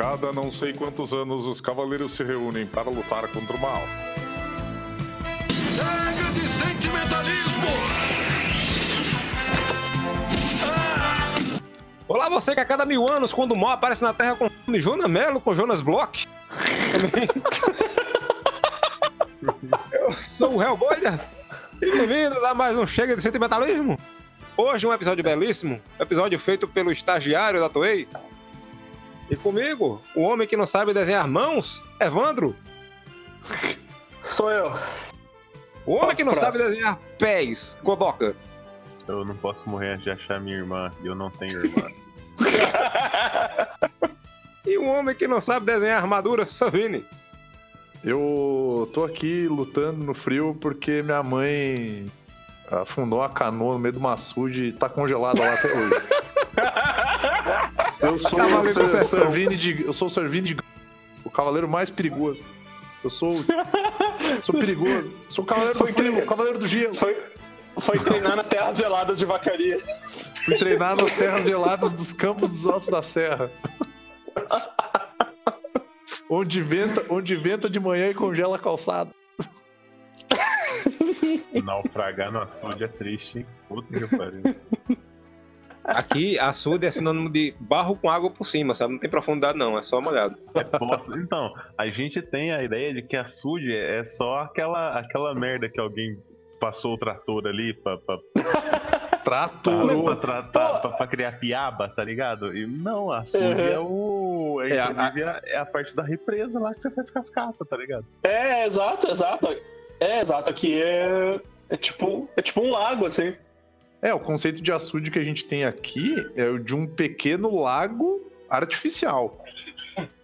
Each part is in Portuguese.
cada não sei quantos anos os cavaleiros se reúnem para lutar contra o mal. Chega de sentimentalismo! Olá, você que a cada mil anos, quando o mal aparece na Terra, confunde Jonas Melo com Jonas Bloch. Eu sou o Hellboy. E bem-vindos a mais um Chega de Sentimentalismo. Hoje um episódio belíssimo, episódio feito pelo estagiário da Toei. E comigo, o homem que não sabe desenhar mãos, Evandro. Sou eu. O homem Posso que não próximo. sabe desenhar pés, Godoka. Eu não posso morrer de achar minha irmã e eu não tenho irmã. E o homem que não sabe desenhar armadura, Savini. Eu tô aqui lutando no frio porque minha mãe afundou uma canoa no meio do açude e tá congelada lá até hoje. Eu sou o do. Servini de. Eu sou o Servini de. O cavaleiro mais perigoso. Eu sou. Sou perigoso. Sou o cavaleiro do Foi frio, que- o cavaleiro do gelo. Foi, foi treinar nas terras geladas de vacaria. Fui treinar nas terras geladas dos campos dos altos da serra. Onde venta, onde venta de manhã e congela a calçada. Naufragar no açude é triste, hein? Puta que pariu. Aqui, açude é sinônimo de barro com água por cima, sabe? Não tem profundidade não, é só molhado. Posso- Então, a gente tem a ideia de que açude é só aquela, aquela merda que alguém passou o trator ali pra, pra, Tratorou. pra, tratar, pra, pra criar piaba, tá ligado? E não, açude Uhum. é o. É, É, a- inclusive, a, é a parte da represa lá que você faz cascata, tá ligado? É, exato, exato. É, exato. Aqui é, é tipo é tipo um lago, assim. É, o conceito de açude que a gente tem aqui é o de um pequeno lago artificial.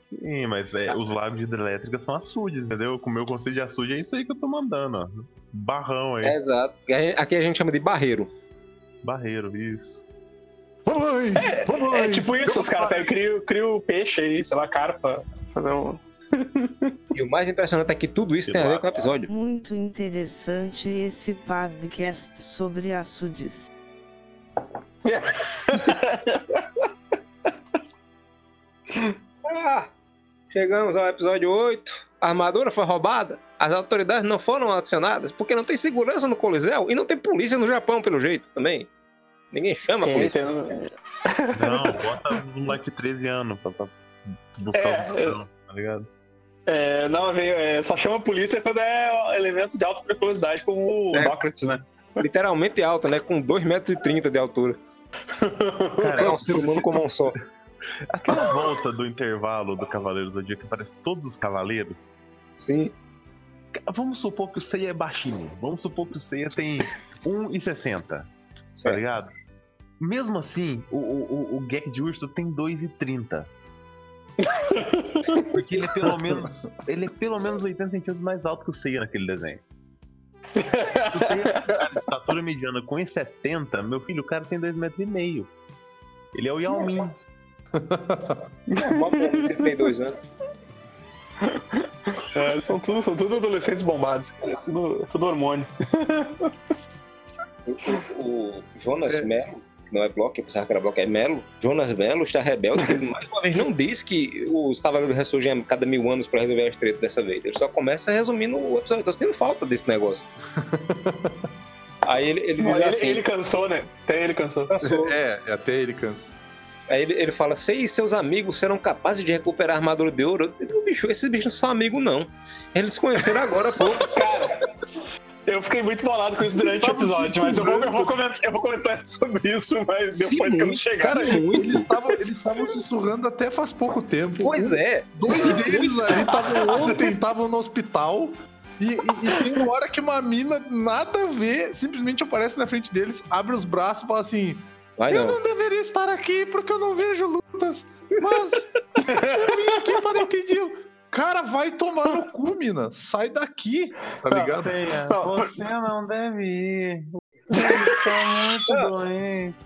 Sim, mas é, os lagos de hidrelétrica são açudes, entendeu? Com o meu conceito de açude é isso aí que eu tô mandando, ó. Barrão aí. Exato. Aqui a gente chama de barreiro. Barreiro, isso. Mamãe! mamãe! É tipo isso, os caras pegam, criam, criam peixe aí, sei lá, carpa. Fazer um. E o mais impressionante é que tudo isso tem a ver com o episódio. Muito interessante esse podcast sobre açudes. Ah, chegamos ao episódio 8. A armadura foi roubada. As autoridades não foram acionadas porque não tem segurança no Coliseu e não tem polícia no Japão, pelo jeito, também. Ninguém chama a polícia. tem- Não, bota um moleque de 13 anos pra, pra buscar É, o botão, tá ligado? É, não, veio, é, só chama a polícia quando é elemento de alta periculosidade, como o É. Sócrates, né? Literalmente alta, né? Com 2,30 metros de altura. Cara, É um ser humano com mão só. aquela volta do intervalo do Cavaleiro do Zodíaco que aparece todos os cavaleiros. Sim. Vamos supor que o Seiya é baixinho. Vamos supor que o Seiya tem 1,60, tá Certo. ligado? Mesmo assim, o, o, o- o Gek de Urso tem 2,30. Porque ele é pelo menos. Ele é pelo menos 80 centímetros mais alto que o Seiya naquele desenho. Se o Seiya é cara de estatura mediana com 1,70, meu filho, o cara tem 2,5 metros. e meio. Ele é o Yao Ming. Normal pra um de 32 anos. É, são, tudo, são tudo adolescentes bombados. É tudo, é tudo hormônio. O, o Jonas Melo, que não é Bloco, eu pensava que era Bloco, é Melo. Jonas Melo está rebelde, ele mais uma vez não diz que os Cavaleiros ressurgem a cada mil anos para resolver as tretas dessa vez. Ele só começa resumindo o episódio. Tô sentindo falta desse negócio. Aí ele, ele diz Ele, assim. ele cansou, né? Até ele cansou. cansou. É, até ele cansa. Aí ele, ele fala: Sei e seus amigos serão capazes de recuperar a armadura de ouro. Eu digo, bicho, esses bichos não são amigos, não. Eles se conheceram agora, pô. Cara, eu fiquei muito bolado com isso durante o se episódio, mas eu vou, eu, vou comentar, eu vou comentar sobre isso, mas Sim, depois que eu chegar. Cara, eles estavam eles estavam sussurrando até faz pouco tempo. Pois é. Dois deles ali estavam ontem, estavam no hospital. E, e- e tem uma hora que uma mina, nada a ver, simplesmente aparece na frente deles, abre os braços e fala assim: Vai Eu não. não deveria estar aqui porque eu não vejo lutas, mas eu vim aqui para impedir. Cara, vai tomar no cu, mina. Sai daqui, tá ligado? Seiya, Não, você não deve ir. Ele tá muito doente.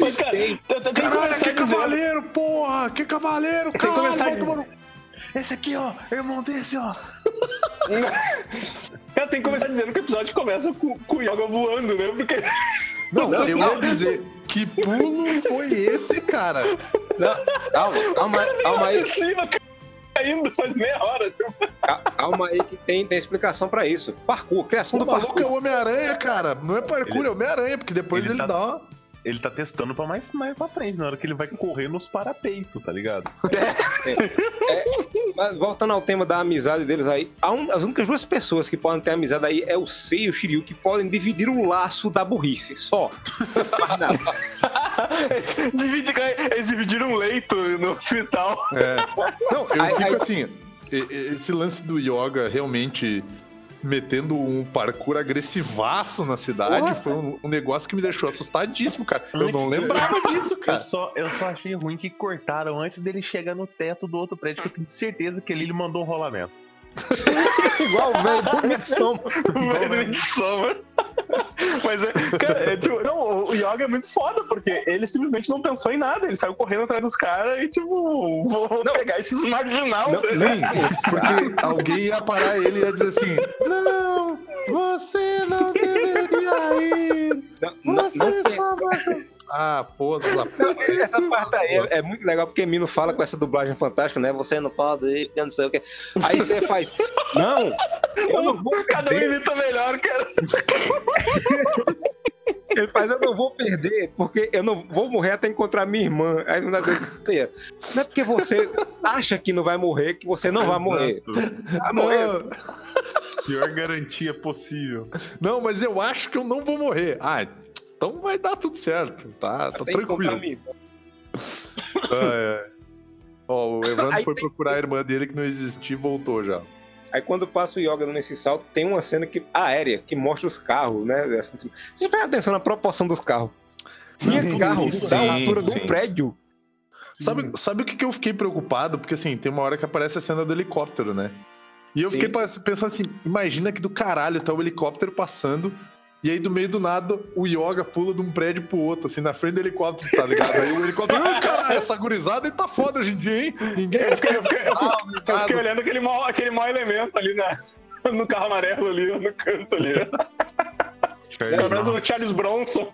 Mas, cara, tem, tem que Caralho, que cavaleiro, porra! Que cavaleiro, começar vai tomar no Esse aqui, ó, irmão desse, ó. Cara, tem que começar dizendo que o episódio começa com, com o Yoga voando, né? Porque. Não, Não, eu ia dizer, Que pulo foi esse, cara? Não, calma, calma, calma aí. de cima, caindo faz meia hora. Cal- Calma aí que tem, tem explicação pra isso. Parkour, criação O do maluco é parkour. o Homem-Aranha, cara. Não é parkour, Ele- é Homem-Aranha, porque depois ele ele, tá- dá uma. Ele tá testando pra mais, mais pra frente, na hora que ele vai correr nos parapeitos, tá ligado? Mas voltando ao tema da amizade deles aí, un- as únicas duas pessoas que podem ter amizade aí é o Sei e o Shiryu, que podem dividir o laço da burrice, só. Nada. Eles dividiram- um leito no hospital. Não, eu Aí- fico aí- assim. Esse lance do Yoga realmente metendo um parkour agressivaço na cidade foi um, um negócio que me deixou assustadíssimo, cara. Eu não Antes- lembrava disso, Eu cara. só, eu só achei ruim que cortaram antes dele chegar no teto do outro prédio, que eu tenho certeza que ali ele mandou um rolamento. Igual o velho do Midsommar. Velho de soma. Mas é, cara, é, tipo, não, o Yoga é muito foda, porque ele simplesmente não pensou em nada. Ele saiu correndo atrás dos caras e, tipo, vou Não. pegar esses marginal. Não, Sim, porque alguém ia parar ele e ia dizer assim: Não, você não deveria ir. Não, não, Você não tem- estava. Ah, pô, essa parte aí é, é muito legal porque Mino fala com essa dublagem fantástica, né? Você não pode ir, eu não sei o que. Aí você faz, não, eu não vou Cada um perder. imita melhor, cara. Ele faz, eu não vou perder, porque eu não vou morrer até encontrar minha irmã. Aí não dá Não é porque você acha que não vai morrer que você não vai morrer. Vai morrer. Pior garantia possível. não, mas eu acho que eu não vou morrer. Ah, então vai dar tudo certo. Tá, tá encontrar tranquilo. Ah, é. Ó, o Evandro Aí foi tem- procurar a irmã dele que não existia e voltou já. Aí quando passa o Yoga nesse salto, tem uma cena que, aérea que mostra os carros, né? Assim, assim. Vocês prestam atenção na proporção dos carros. Tinha carro sim, da altura de sim. um prédio. Sabe, sabe o que, que eu fiquei preocupado? Porque assim, tem uma hora que aparece a cena do helicóptero, né? E eu Sim. fiquei pensando assim: imagina que do caralho tá o helicóptero passando. E aí, do meio do nada, o Yoga pula de um prédio pro outro, assim, na frente do helicóptero, tá ligado? Aí o helicóptero, ah, caralho, essa gurizada tá foda hoje em dia, hein? Ninguém Eu fiquei, eu fiquei- eu fiquei- Ah, eu fiquei olhando aquele mau, aquele mau elemento ali na, no carro amarelo ali, no canto ali. Pelo menos o Charles Bronson.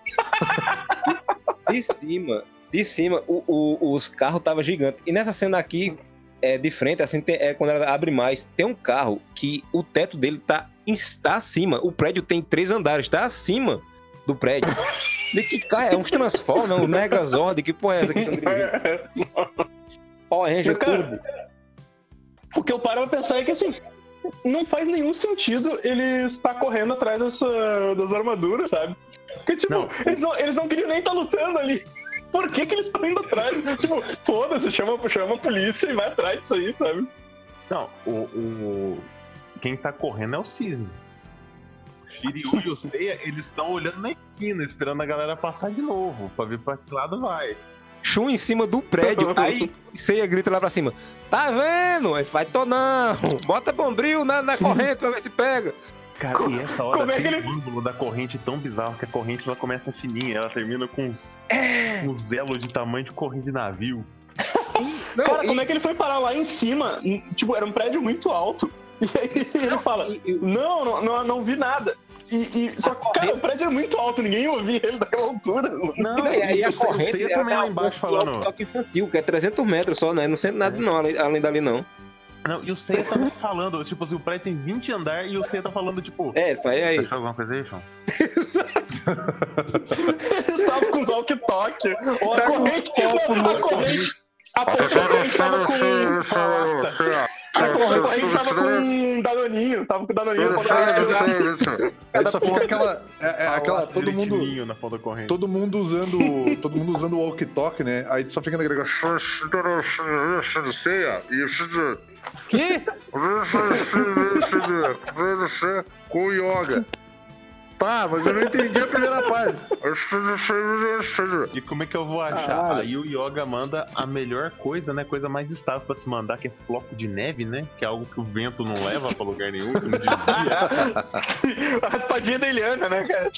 De cima, de cima, o- o- os carros estavam gigantes. E nessa cena aqui, é, de frente, assim, tem- é, quando ela abre mais, tem um carro que o teto dele tá, em- tá acima. O prédio tem três andares, tá acima do prédio. De que carro é? Uns Transformers, um Megazord, que porra é essa que tá dirigindo? Power Ranger cara, Turbo. O que eu paro pra pensar é que assim. Não faz nenhum sentido ele estar correndo atrás dessa, das armaduras, sabe? Porque, tipo, Não. Eles, não, eles não queriam nem estar lutando ali. Por que, que eles estão indo atrás? Tipo, foda-se, chama, chama a polícia e vai atrás disso aí, sabe? Não, o, o- Quem tá correndo é o Cisne. O Shiryu e o Seiya, eles estão olhando na esquina, esperando a galera passar de novo, pra ver pra que lado vai. Shun em cima do prédio. Aí Ceia grita lá pra cima: Tá vendo? Aí faz, tô não. Bota bombril na, na corrente pra ver se pega. Cara, e essa hora como é tem um ele- ângulo da corrente tão bizarro que a corrente ela começa fininha, ela termina com uns, uns elos de tamanho de corrente de navio. Não, Cara, e- como é que ele foi parar lá em cima? Tipo, era um prédio muito alto. E aí ele fala: e- Não, não, não, não vi nada. E, e- só que, cara, o prédio era muito alto, ninguém ouvia ele daquela altura. Não, E aí a corrente também tá lá embaixo um falando. toque infantil, que é 300 metros só, né? Não sente nada não, além, além dali não. Não, e o Seiya também falando, tipo assim, o prédio tem 20 andar e o Seiya tá falando, tipo. É, faz aí. Achou alguma coisa aí, Sean? Eles estavam com os walkie-talkie. Ou a Tá com corrente. não, a no- corrente. A corrente tava com. A corrente tava com um danoninho. Tava com o danoninho. Aí só fica aquela. É, é aquela. Todo mundo. Todo mundo usando. Todo mundo usando o walkie-talkie, né? Aí só fica naquele. Que? Com o yoga. Tá, mas eu não entendi a primeira parte. E como é que eu vou achar? Caralho. Aí o Yoga manda a melhor coisa, né? Coisa mais estável pra se mandar, que é floco de neve, né? Que é algo que o vento não leva pra lugar nenhum, que não desvia. A raspadinha da Eliana, né, cara?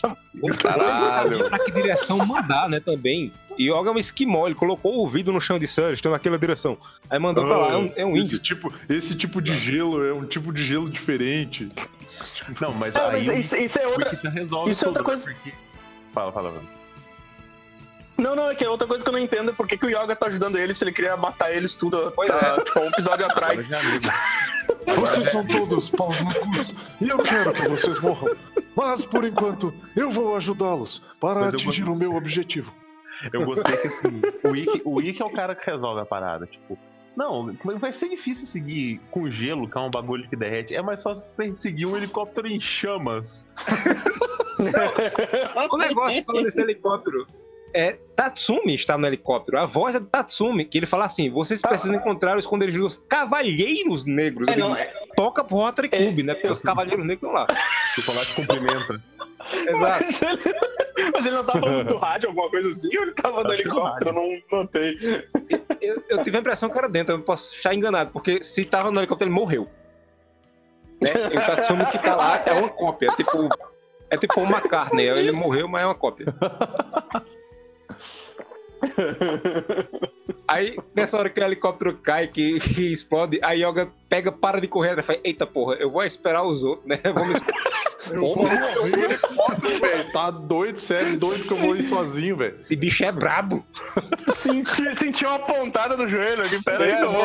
Caralho. Pra que direção mandar, né, também. E Yoga é um esquimó, ele colocou o ouvido no chão de Surge, estão naquela direção. Aí mandou pra lá, é um, é um esse índio. tipo, esse tipo de gelo é um tipo de gelo diferente. Não, mas Não, aí mas isso, isso é outra. Resolve isso é outra né? coisa- Porque... Fala, fala, Bruno. Não, não, é que é outra coisa que eu não entendo é por que, que o Yoga tá ajudando eles se ele queria matar eles tudo Pois tá, tipo, um episódio atrás. É. Vocês são todos paus no curso e eu quero que vocês morram. Mas por enquanto, eu vou ajudá-los para Mas atingir vou- o meu objetivo. Eu gostei que assim, o Ikki, o Ikki é o cara que resolve a parada. Tipo, não, vai ser difícil seguir com gelo, que é um bagulho que derrete. É mais fácil você seguir um helicóptero em chamas. O negócio falando desse helicóptero. É, Tatsumi está no helicóptero. A voz é do Tatsumi, que ele fala assim: vocês precisam encontrar o esconderijo dos cavalheiros negros. É, Ele não, é, toca pro Rotary Club, né? Porque os cavalheiros negros estão lá. Chocolate cumprimenta. Exato. mas, ele, mas ele não tava falando do rádio, alguma coisa assim, ou ele tava no é do helicóptero? Eu não notei. Eu, eu tive a impressão que era dentro, eu posso estar enganado, porque se tava no helicóptero, ele morreu. Né? E o Tatsumi que tá lá é uma cópia. É tipo. É tipo uma carne. Ele morreu, mas é uma cópia. Aí, nessa hora que o helicóptero cai, que, que explode, a Yoga pega, para de correr, ela fala, eita porra, eu vou esperar os outros, né? Vamos esperar. Velho. Tá doido, sério, doido que eu vou ir sozinho, velho. Esse bicho é brabo. Senti, senti uma pontada no joelho aqui, pera aí É, né? dar um.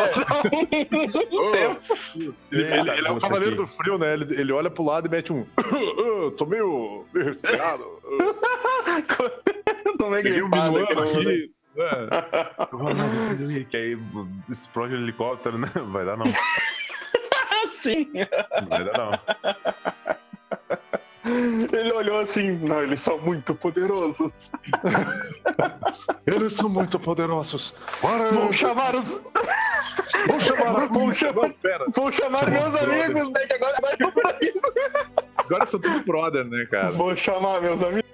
Ele, ele- ele é o cavaleiro do frio, né? Ele, ele olha pro lado e mete um. "Ah, tô meio, meio resfriado. Um minuano aqui. no- aqui. É. Que aí explode o helicóptero, né? Vai dar não. Sim. Vai dar não. Ele olhou assim, não, eles são muito poderosos. Eles são muito poderosos. Bora, Vou chamar os. vou chamar Vou chamar- Não, pera. Vou chamar meus Brother. amigos, né? Que agora vai ser por aí. Agora são tudo brother, né, cara? Vou chamar meus amigos.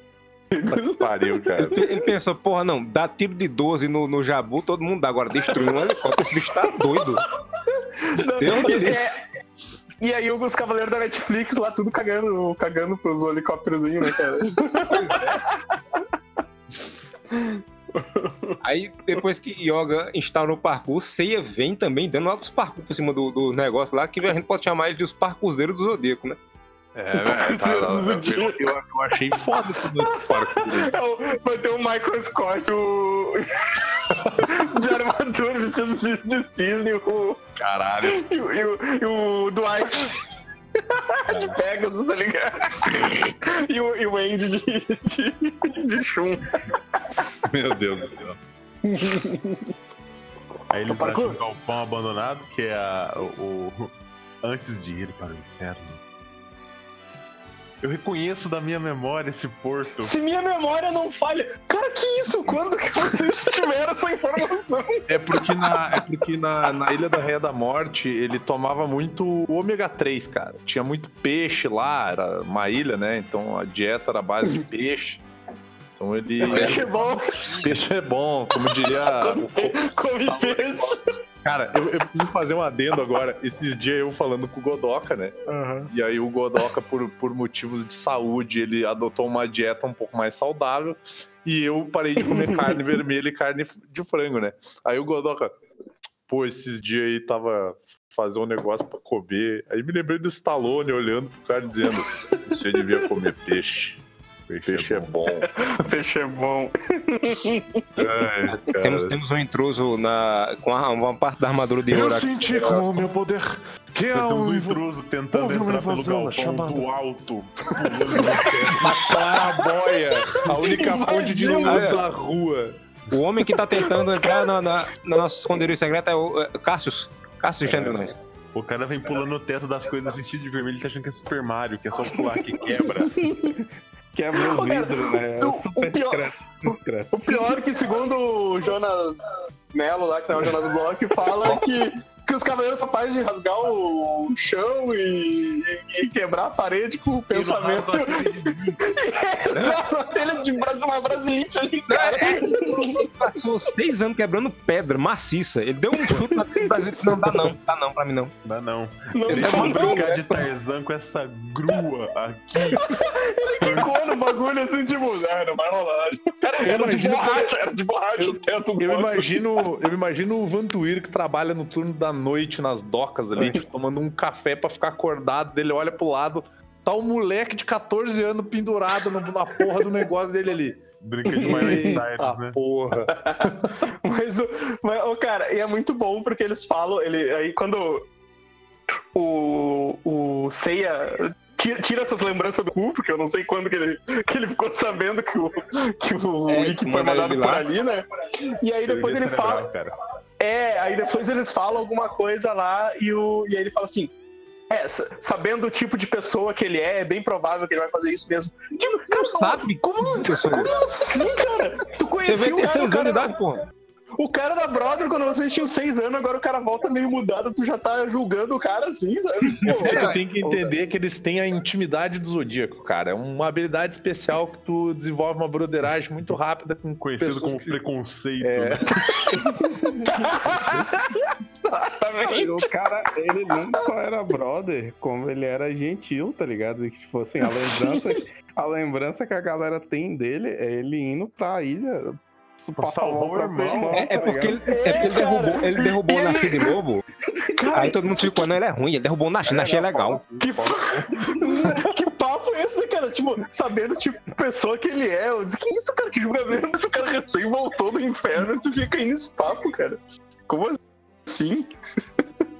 Pariu, cara. Ele pensou, porra, não, dá tiro de 12 no, no Jabu, todo mundo dá. Agora, destruir um helicóptero, esse bicho tá doido. Deus me livre. É, E aí os cavaleiros da Netflix lá tudo cagando, cagando pros helicópterozinhos, né, cara? Aí, depois que Yoga instaurou o parkour, Seiya vem também dando altos parkour por cima do, do negócio lá, que a gente pode chamar ele de os parkouzeiros do Zodíaco, né? É, velho. tá, eu, eu, eu- eu achei foda esse aí. É o- Vai ter o Michael Scott, o. de armadura, vestido de, de cisne, o. Caralho. E, o- e o, e o Dwight. de Pegasus, tá ligado? E o, e o Andy de, de, de Shun. Meu Deus do céu. Aí parkour. acham um galpão abandonado, que é a, o, o- Antes de ir para o inferno. Eu reconheço da minha memória esse porto. Se minha memória não falha. Cara, que isso? Quando que vocês tiveram essa informação? É porque, na, é porque na, na Ilha da Raia da Morte ele tomava muito ômega 3, cara. Tinha muito peixe lá, era uma ilha, né? Então a dieta era a base de peixe. Então ele. Peixe é bom, Peixe é bom, como diria. o- come peixe. Cara, eu, eu preciso fazer um adendo agora. Esses dias eu falando com o Godoka, né? E aí o Godoka, por, por motivos de saúde, ele adotou uma dieta um pouco mais saudável. E eu parei de comer carne vermelha e carne de frango, né? Aí o Godoka, pô, esses dias aí tava fazendo um negócio pra comer. Aí me lembrei do Stallone olhando pro cara dizendo: Você devia comer peixe. Peixe é bom. Peixe é bom. É. Temos, temos um intruso na, com a- uma parte da armadura de Eu ouro. senti com o meu poder que há Nós temos um um intruso tentando entrar pelo galpão chamada- do alto. A clarabóia, a única fonte de luz Invadiu. da rua. O homem que tá tentando entrar na, na, na nosso esconderijo secreto é o é, Cassius. Cassius É. Chandler. O cara vem pulando no teto das coisas vestido de vermelho e tá achando que é Super Mario, que é só pular que quebra. Quebra o vidro, né? o- É super o pior- discreto, super discreto. O pior é que, segundo o Jonas Melo lá, que não é o Jonas Bloch, fala que, que os cavaleiros são capazes de rasgar o chão e, e- quebrar a parede com o pensamento. Exato, uma telha de uma brasilite ali, cara. Ele passou seis anos quebrando pedra maciça. Ele deu um chute na tela brasileira e disse: Não, dá não, dá não pra mim não. Dá não. Não é eu muito brincar de Tarzan com essa grua aqui. Ficou no bagulho assim, tipo, ah, não vai rolar. Cara, eu Era de borracha, era de borracha o teto do eu imagino, eu imagino o Vantuir que trabalha no turno da noite nas docas ali, tipo, tomando um café pra ficar acordado. Dele olha pro lado, tá o moleque de 14 anos pendurado no- na porra do negócio dele ali. Brinca de Miley Eita Cyrus, né? porra. Mas, o, mas ô, cara, e é muito bom porque eles falam, ele, aí quando o, o Seiya tira, tira essas lembranças do cu, porque eu não sei quando que ele, que ele ficou sabendo que o, que o É, Ikki foi mandado por ali, né? E aí depois ele fala. cara. É, aí depois eles falam alguma coisa lá e, o, e aí ele fala assim. É, sa- sabendo o tipo de pessoa que ele é, é bem provável que ele vai fazer isso mesmo. Tipo, Não sabe Como, como assim, cara? Tu Você conhecia o cara, cara, idade, porra. O cara da Brother, quando vocês tinham seis anos, agora o cara volta meio mudado, tu já tá julgando o cara assim, sabe? Pô, O que tu tem que entender é que eles têm a intimidade do Zodíaco, cara. É uma habilidade especial que tu desenvolve uma broderagem muito rápida com Conhecido pessoas como que- preconceito. É. né? Exatamente. O cara, ele não só era brother, como ele era gentil, tá ligado? E que, tipo assim, a lembrança, a lembrança que a galera tem dele é ele indo pra ilha passar o o próprio irmão. irmão, É, é tá porque ele, é porque ele derrubou, ele derrubou o Nashi de novo. Aí todo mundo ficou, não, ele é ruim, ele derrubou o Nashi, Nashi é legal. Que, que papo é esse, né, cara? Tipo, sabendo tipo pessoa que ele é. Eu disse, que isso, cara? Que julgamento esse cara recém voltou do inferno e tu fica aí nesse papo, cara. Como assim?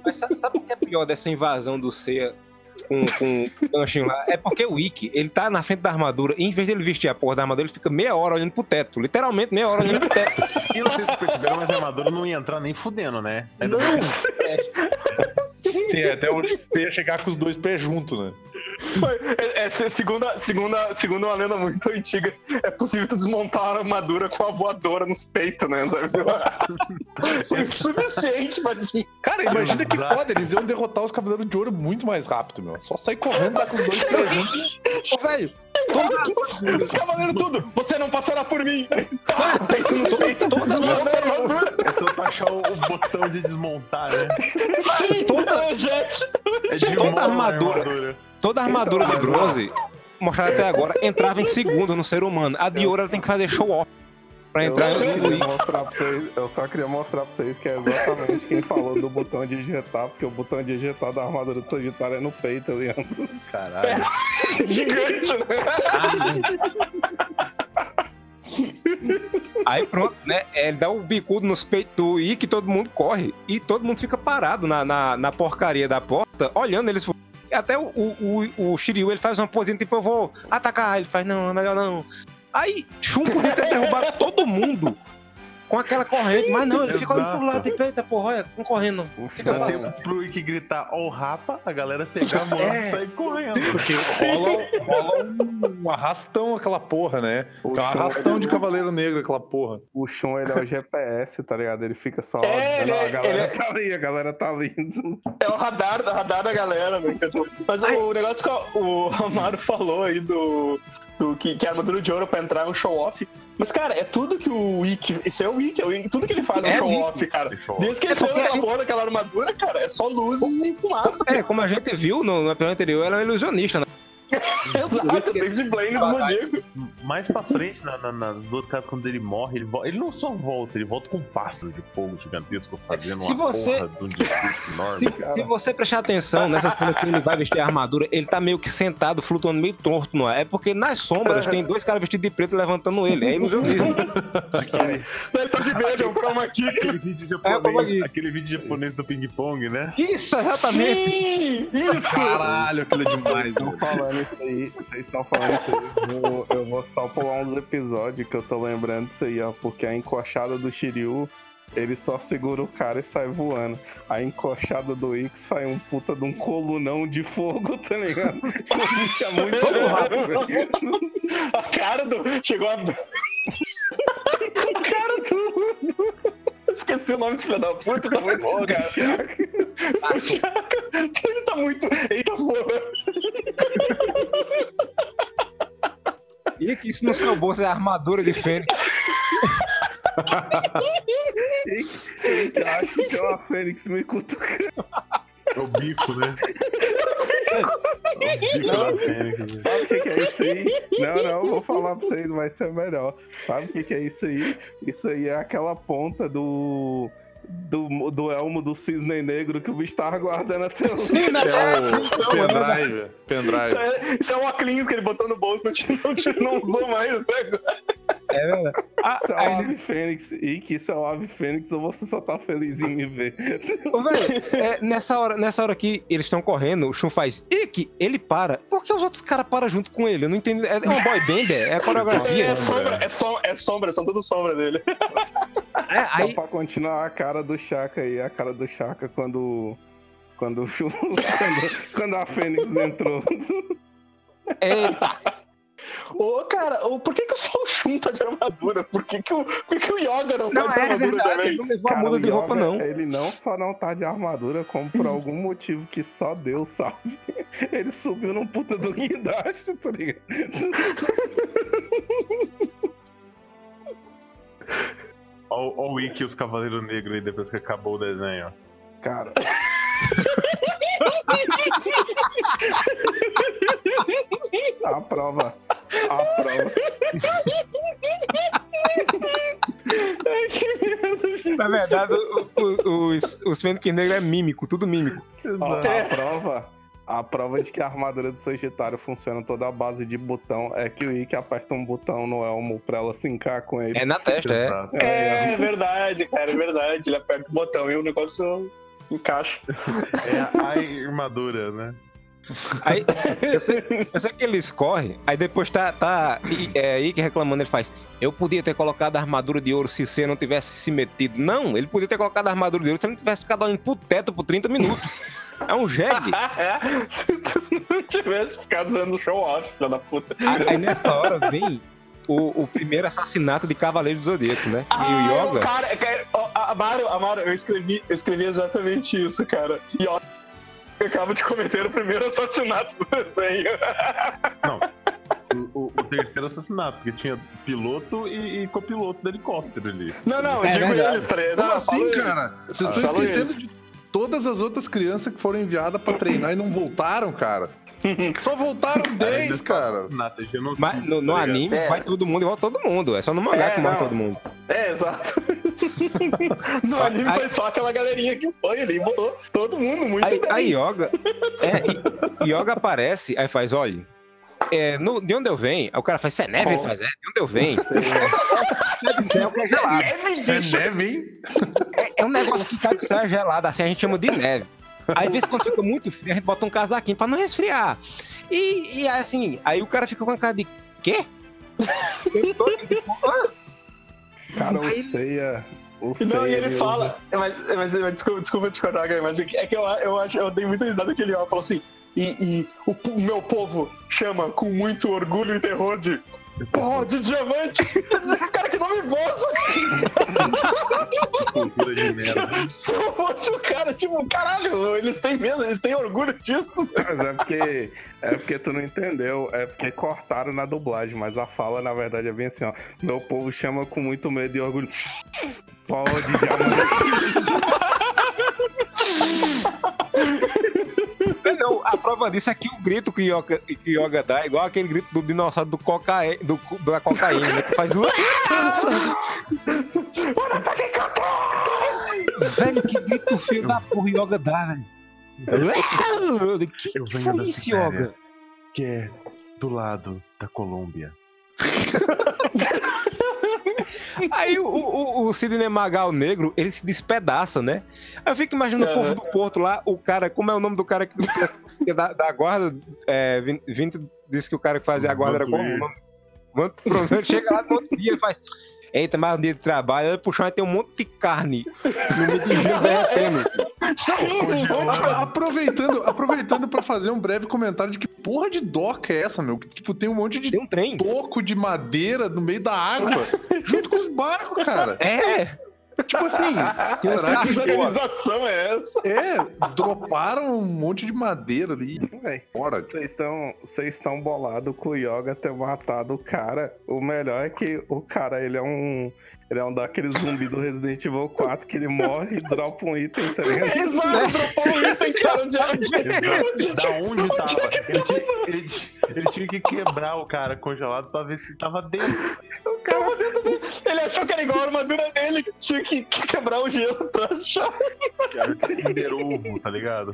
Mas sabe, sabe o que é pior dessa invasão do Seiya com, com o ganchinho lá? É porque o Ikki, ele tá na frente da armadura e em vez dele vestir a porra da armadura, ele fica meia hora olhando pro teto. Literalmente meia hora olhando pro teto. E não sei se vocês perceberam, mas a armadura não ia entrar nem fudendo, né? Ainda Não. Sim, até onde você ia chegar com os dois pés juntos, né? É, é, se- segunda, segunda, segunda uma lenda muito antiga, é possível tu desmontar a armadura com a voadora nos peitos, né? Foi o suficiente pra desmontar. Cara, imagina que foda, eles iam derrotar os Cavaleiros de Ouro muito mais rápido, meu. Só sair correndo lá com os dois pés juntos. Ô, velho, Os, os cavaleiros tudo, você não passará por mim. Pá, Peito nos peitos, armadura. É só tu achar o, o botão de desmontar, né? Sim, toda jet. É de Toda na armadura. Toda a armadura de bronze, mostrada até agora, entrava em segundo no ser humano. A de ouro ela tem que fazer show off pra Eu entrar mostrar pra vocês, eu só queria mostrar pra vocês que é exatamente quem falou do botão de ejetar, porque o botão de ejetar da armadura do Sagitário é no peito, Leandro. Caralho. Gigante, né? Aí pronto, né? Ele dá o bicudo nos peitos do Ikki, todo mundo corre. E todo mundo fica parado na, na, na porcaria da porta, olhando eles. Até o, o, o, o Shiryu, ele faz uma posinha, tipo, eu vou atacar. Ele faz, não, é melhor não. Aí, Shun podia ter derrubado todo mundo com aquela corrente. mas não, ele fica olhando por lá, tipo, eita, porra, olha, não correndo. O Fica Dá fácil. tempo pro Ikki gritar, ó o rapa, a galera pegar a mão É. e sair correndo. Porque rola, rola um, um arrastão aquela porra, né? É O um Shun, arrastão ele- de Cavaleiro Negro aquela porra. O Shun, ele é o GPS, tá ligado? Ele fica só É, dizendo, ele "Ó, é- a galera ele é- tá ali, a galera tá ali. É o radar, o radar da galera, né? Mas o, negócio que o Amaro falou aí do. Do que, que a armadura de ouro pra entrar é um show-off. Mas, cara, é tudo que o Wiki. Isso é o Wiki, é o Wiki. Tudo que ele faz é um É show-off, cara. Desde que ele É saiu a da gente- porra daquela armadura, cara, é só luz e fumaça. É, como a gente viu no, no episódio anterior, ela é um ilusionista, né? Exato, David Blaine do Zodíaco. Mais pra frente, na- na- nas duas casas, quando ele morre, ele, ele não só volta, ele volta com um pássaro de fogo gigantesco fazendo Se uma você- porra de um discurso enorme. Se, se você prestar atenção nessa cena que ele vai vestir a armadura, ele tá meio que sentado, flutuando meio torto no ar. É porque nas sombras tem dois caras vestidos de preto levantando ele. É ilusionismo. Não, está de verde, é um chroma key. Aquele vídeo É, japonês, aqui. aquele vídeo japonês do ping-pong, né? Isso, exatamente. Sim, isso. Caralho, aquilo é demais, Estão meu. Falando isso aí, vocês estão falando isso aí. Eu vou, eu vou só pular uns episódios que eu tô lembrando disso aí, ó. Porque a encoxada do Shiryu, ele só segura o cara e sai voando. A encoxada do Ikki sai um puta de um colunão de fogo, tá ligado? Isso é muito rápido. A cara do. Chegou a. a cara do. Esqueci o nome desse filho da puta, tá muito bom, cara. O Chaka, ele tá muito. Eita porra. E que isso no seu bolso é armadura de Fênix. Ikki acha que é uma Fênix me cutucando. É o bico, né? É o bico da Fênix. Sabe o que, que é isso aí? Não, não, vou falar pra vocês, vai ser melhor. Sabe o que, que é isso aí? Isso aí é aquela ponta do. do, do elmo do cisne negro que o bicho tava guardando até hoje. Sim, né? É o pendrive. Isso Pendrive. é, isso é um óculos que ele botou no bolso, não, tinha- não, tinha- não usou mais até agora. É verdade. Ah, Isso é o ele- Ave Fênix. E que isso é o Ave Fênix ou você só tá feliz em me ver? Ô, velho, é, nessa, hora, nessa hora que eles estão correndo, o Shun faz Ike, ele para. Por que os outros caras param junto com ele? Eu não entendo. É uma boy band? É a coreografia? É sombra, é, som, é sombra, são tudo sombra dele. É, Só aí, pra continuar a cara do Chaka aí, a cara do Chaka quando. Quando, o Chu- quando, quando a Fênix entrou. eita. Ô, cara, ô, por que, que o Shun tá de armadura? Por que, que, o, por que, que o Yoga não, Não, tá de é armadura verdade. também? Ele não levou a Cara, muda o de roupa, não. Ele não só não tá de armadura, como por algum motivo que só Deus sabe. Ele subiu num puta do guindaste, tá ligado? Ó o Ikki e os Cavaleiros Negros aí depois que acabou o desenho. Cara. A prova. A prova. Na verdade, o- o- os, os Fênix Negro é mímico, tudo mímico. Ó, a prova. A prova de que a armadura do Sagitário funciona toda à base de botão é que o Ikki aperta um botão no elmo pra ela sincar com ele. É na testa, é. Exato. É, verdade, cara, é verdade. Ele aperta o botão e o negócio encaixa. É a armadura, né? Aí, eu sei, eu sei que ele escorre, aí depois tá, tá é, Ike reclamando, ele faz. Eu podia ter colocado a armadura de ouro se você não tivesse se metido. Não, ele podia ter colocado a armadura de ouro se ele não tivesse ficado olhando pro teto por 30 minutos. É um jegue. É, se tu não tivesse ficado dando show off, filha da puta. Aí, aí nessa hora vem o, o primeiro assassinato de Cavaleiro do Zodíaco, né? Ah, e o Yoga. Cara, cara, Amaro, Amaro, eu escrevi, eu escrevi exatamente isso, cara. Ó, acaba de cometer o primeiro assassinato do desenho. O, o- o terceiro assassinato, porque tinha piloto e, e copiloto do helicóptero ali. Não, não, eu É digo verdade. eles três. Como Não, eu assim, cara? Vocês Ah, estão esquecendo eles. de todas as outras crianças que foram enviadas pra treinar e não voltaram, cara. Só voltaram 10, cara. Assassinato, é genocídio, Mas no, no tá ligado? anime É. vai todo mundo e volta todo mundo. É só no mangá É, que morre não. todo mundo. É, exato. No anime Aí- foi só aquela galerinha que foi ali, botou todo mundo muito Aí, bem. a Yoga. É, Yoga aparece, aí faz, olha. É, no- de onde eu venho? Aí o cara faz, você é neve? Ele faz, é, de onde eu venho? É, um é. Neve, Isso é neve, hein? É um negócio que cai do céu é gelado, assim a gente chama de neve. Aí, às vezes, quando fica muito frio, a gente bota um casaquinho pra não resfriar. E, e assim, aí o cara fica com a cara de quê? Eu tô- Ah, Cara, o. O Não, e ele usa- fala. Mas, mas, mas desculpa, desculpa te cortar, mas é que é que eu, eu, acho, eu dei muita risada que ele falou assim. E, e o, o meu povo chama com muito orgulho e terror de. Pó de diamante! Quer dizer que o cara que não me bosta! De merda. Se eu fosse o cara, tipo, caralho, eles têm medo, eles têm orgulho disso. Mas é porque. É porque tu não entendeu. É porque cortaram na dublagem, mas a fala, na verdade, é bem assim, ó. Meu povo chama com muito medo e orgulho. Pode diamante. É, Não, a prova disso é que o grito que o Yoga, que o Yoga dá é igual aquele grito do dinossauro do cocaína, do, da cocaína, né? Que faz. velho, que grito feio da porra o Yoga dá, velho. Que Eu que venho foi Sibéria. Yoga? Que é do lado da Colômbia. Aí o, o, o Sidney Magal negro, ele se despedaça, né? Aí eu fico imaginando o povo do Porto lá, o cara, como é o nome do cara que, da, da guarda? É, Vin- Vinto disse que o cara que fazia a guarda era como? Mano, chega lá no outro dia e faz. Eita, mais um dia de trabalho, aí puxar vai ter um monte de carne no meio do gelo derretendo. Sim, um monte de A- Aproveitando, aproveitando pra fazer um breve comentário de que porra de doca é essa, meu? Que, tipo, tem um monte de Tem um trem. toco de madeira no meio da água, junto com os barcos, cara. É! Tipo assim, será que organização é essa? é, droparam um monte de madeira ali. Bora. Vocês estão vocês estão bolados com o Yoga ter matado o cara. O melhor é que o cara, ele é um. Ele é um daqueles zumbi do Resident Evil 4 que ele morre e dropa um item, tá ligado? Exato, dropou um item, cara. Onde é onde é- Da onde tava? Ele tinha, ele, ele tinha que quebrar o cara congelado pra ver se tava dentro. O cara tava dentro dele. Ele achou que era igual a armadura dele, que tinha que, que quebrar o gelo pra achar. Cinder ovo, tá ligado?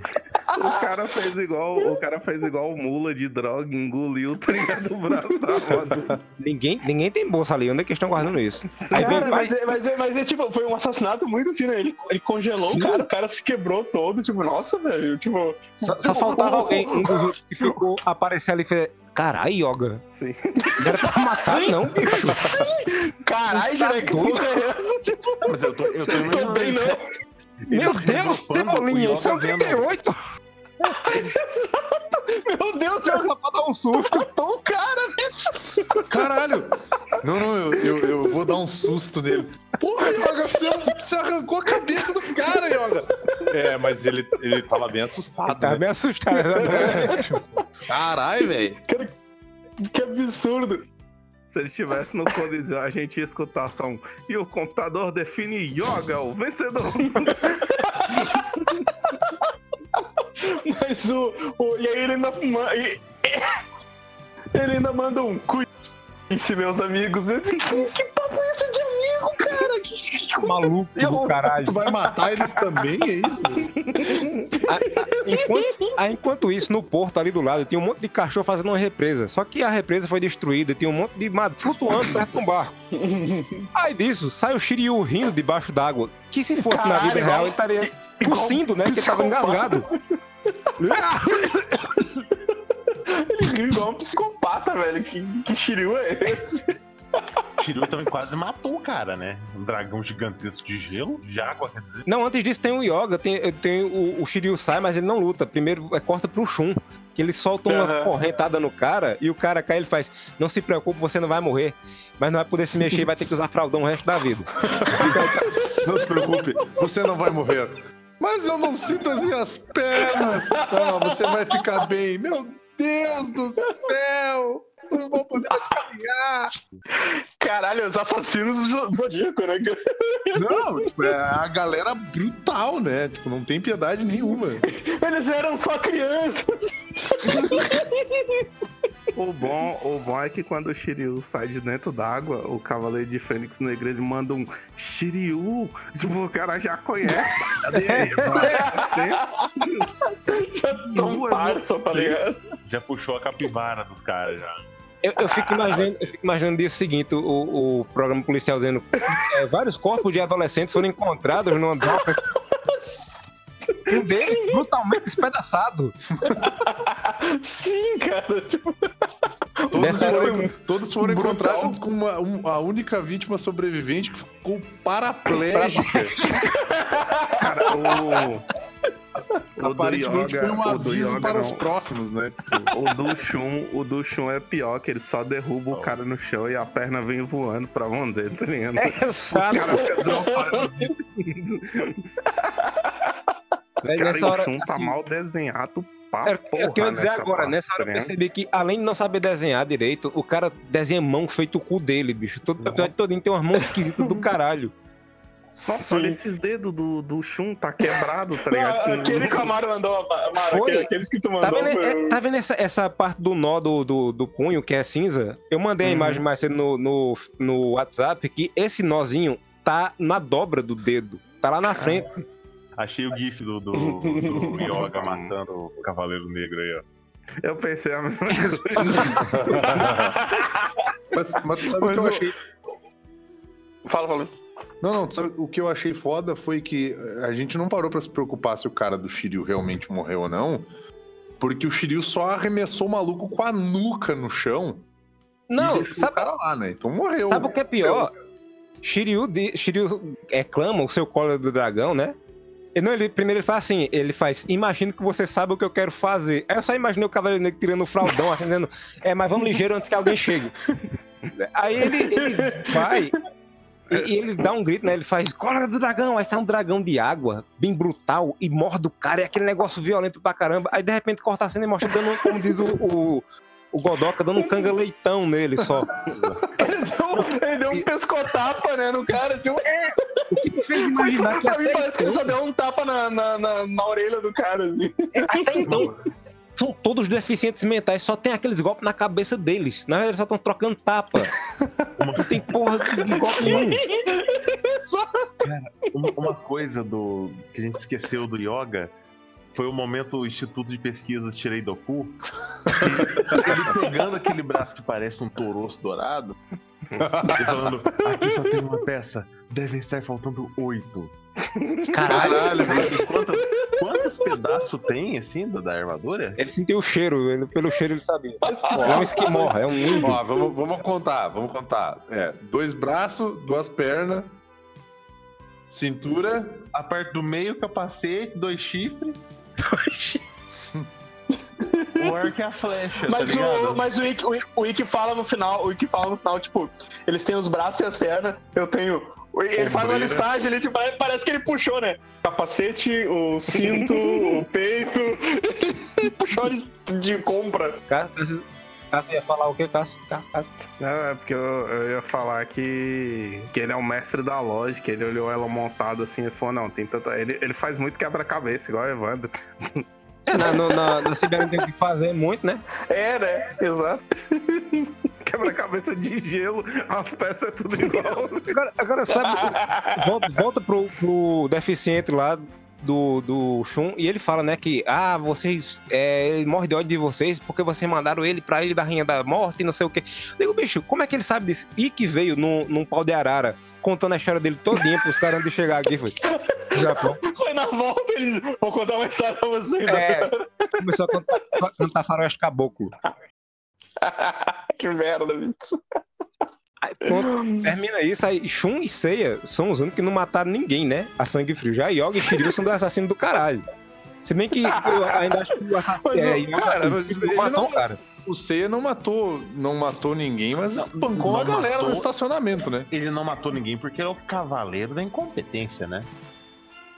O cara fez igual, o cara fez igual o mula de droga, engoliu, tá ligado? O braço da roda. Ninguém, ninguém tem bolsa ali. Onde é que eles estão guardando isso? Aí vem Cara, pai, mas, é, mas, é, mas é tipo, foi um assassinato muito assim, né? Ele, ele congelou Sim. o cara, o cara se quebrou todo, tipo, nossa, velho, tipo. só, só faltava alguém, um dos outros que ficou aparecer ali e fez. Caralho, Yoga. Sim. Não era pra matar, não, bicho. Tá né? É essa? Tipo, Mas eu tô, eu tô também imaginando. não. Meu Deus, Cebolinha, isso é um 38. Meu Deus, já Só pra dar um susto. matou o cara, bicho. Caralho! Não, não, eu, eu, eu vou dar um susto nele. Porra, Yoga, você, você arrancou a cabeça do cara, Yoga! É, mas ele, ele tava bem assustado, Tá né? bem assustado. exatamente. Caralho, velho. Que absurdo. Se ele estivesse no colisão, a gente ia escutar só um. E o computador define Yoga, o vencedor. Mas o, o- E aí ele ainda. e- Ele ainda manda um cuide-se, meus amigos. Eu disse, que, que papo é esse de amigo, cara? Que, que, que Maluco do caralho. Tu vai matar eles também, é isso? A- a- enquanto, a- enquanto isso, no porto ali do lado, tinha um monte de cachorro fazendo uma represa. Só que a represa foi destruída, tinha um monte de mato flutuando perto de um barco. Aí disso, sai o Shiryu rindo debaixo d'água. Que se fosse na Caralho, vida igual- real, ele estaria tossindo, né? Que ele tava engasgado. Ele riu igual um psicopata, velho. Que, que Shiryu é esse? Shiryu também quase matou o cara, né? Um dragão gigantesco de gelo, de água, quer dizer. Não, antes disso tem o Yoga, tem, tem o, o Shiryu sai, mas ele não luta. Primeiro é, corta pro Shun. Que ele solta uma Aham. correntada no cara e o cara cai ele faz: Não se preocupe, você não vai morrer. Mas não vai poder se mexer e vai ter que usar fraldão o resto da vida. Não se preocupe, você não vai morrer. Mas eu não sinto as minhas pernas. Você vai ficar bem. Meu Deus do céu! Não vou poder mais caminhar. Caralho, os assassinos do Zodíaco, né? Não, tipo, é a galera brutal, né? Tipo, não tem piedade nenhuma. Eles eram só crianças. O bom, o bom é que quando o Shiryu sai de dentro d'água, o Cavaleiro de Fênix Negra ele manda um Shiryu. Tipo, o cara já conhece. Cadê ele? Já tá ligado? Já puxou a capivara dos caras já. Eu, eu fico imaginando, eu fico imaginando o dia seguinte, o, o programa policial dizendo é, vários corpos de adolescentes foram encontrados numa doca. Um deles brutalmente despedaçado. Sim, cara. Tipo, Todos foram, todos foram Brutal. encontrados junto com uma, um- a única vítima sobrevivente que ficou paraplégica. Cara, o. O do Aparentemente Yoga- foi um o aviso para os não. próximos, né? O do Shun, o do Shun é pior, que ele só derruba o cara no chão e a perna vem voando pra mão dele, tá ligado? Os Exato. caras ficam dropando. Velho, Cara, e nessa o hora, Shun tá assim, mal desenhado pra É, porra é o que eu ia dizer agora. parte, Nessa hora tá eu ligado? percebi que, além de não saber desenhar direito, o cara desenha mão feito o cu dele, bicho. Todo o episódio todinho tem umas mãos esquisitas do caralho. Nossa, olha esses dedos do, do Shun, tá quebrado, tá ligado? Não, aquele que o Amaro mandou, Amaro, Foi. aquele- aqueles que tu mandou. Tá vendo, foi- é, tá vendo essa, essa parte do nó do, do, do punho, que é cinza? Eu mandei a Uhum. imagem mais cedo no, no, no WhatsApp que esse nozinho tá na dobra do dedo. Tá lá na frente. Achei o gif do, do, do Yoga matando o Cavaleiro Negro aí, ó. Eu pensei a mesma coisa. Mas, mas tu sabe o que eu achei. Fala, fala. Não, não, tu sabe, o que eu achei foda foi que a gente não parou pra se preocupar se o cara do Shiryu realmente morreu ou não. Porque o Shiryu só arremessou o maluco com a nuca no chão. Não, sabe, o cara lá, né? Então morreu. sabe o que é pior? Shiryu, di- Shiryu é, clama o seu colo do dragão, né? Não, ele, primeiro ele faz assim, ele faz, imagino que você sabe o que eu quero fazer. Aí eu só imaginei o Cavaleiro Negro tirando o fraldão, assim, dizendo, é, mas vamos ligeiro antes que alguém chegue. Aí ele, ele vai e, e ele dá um grito, né? Ele faz, cola do dragão, aí sai um dragão de água, bem brutal, e morde o cara, é aquele negócio violento pra caramba. Aí de repente corta a cena e mostra dando, como diz o, o, o dando um canga-leitão nele só. Ele deu, um pescotapa, né, no cara. Tipo, O que me fez imaginar que pra mim até parece que ele só deu um tapa na, na, na, na orelha do cara, assim. Até então, são todos deficientes mentais, só tem aqueles golpes na cabeça deles. Na verdade, eles só estão trocando tapa. Não tem porra de de golpe nenhum. Uma, uma coisa do que a gente esqueceu do yoga foi o momento o Instituto de Pesquisa Tirei do Cu. ele pegando aquele braço que parece um toroço dourado e falando: aqui só tem uma peça, devem estar faltando oito. Caralho, Sabe quantas- quantos pedaços tem assim da, da armadura? Ele sentiu o cheiro, ele- pelo cheiro ele sabia. Ele é um esquimó, é um índio. Ó, vamos, vamos contar, vamos contar. É, dois braços, duas pernas, cintura. A parte do meio, capacete, dois chifres. O arco e a flecha, Mas, tá ligado? o, mas o, Ikki, o, fala no final, o Ikki fala no final, tipo, eles têm os braços e as pernas, eu tenho. Ele faz uma listagem, ele tipo, parece que ele puxou, né? Capacete, o cinto, o peito. Ele puxou de compra. Cássio, Cássio ia falar o quê? Cássio, Cássio, Cássio. Não, é porque eu, eu ia falar que, que ele é o mestre da lógica. Ele olhou ela montada assim e falou: Não, tem tanta. Ele, ele faz muito quebra-cabeça, igual o Evandro. É, na, no- na, na Sibéria tem que fazer muito, né? É, né? Exato. Quebra-cabeça de gelo, as peças é tudo igual. Agora, agora sabe, volta, volta pro, pro deficiente lá do, do Shun e ele fala, né, que ah, vocês, é, ele morre de ódio de vocês porque vocês mandaram ele pra ele da Rainha da Morte e não sei o quê. Eu digo, bicho, como é que ele sabe disso? E que veio num, num pau de arara contando a história dele todinha pros caras antes de chegar aqui, foi. Japão. Foi na volta, eles vão contar uma história pra vocês. É, começou a cantar, cantar faroeste caboclo. que merda, bicho. Aí, pronto, termina isso, aí Shun e Seiya são os únicos que não mataram ninguém, né? A sangue frio. Já Yoga e Shiryu são dois assassinos do caralho. Se bem que eu ainda acho que o assassino. Mas, É, cara, mas ele matou não- cara. O Seiya não matou, não matou ninguém, mas Não, espancou não a galera matou. no estacionamento, né? Ele não matou ninguém porque ele é o cavaleiro da incompetência, né?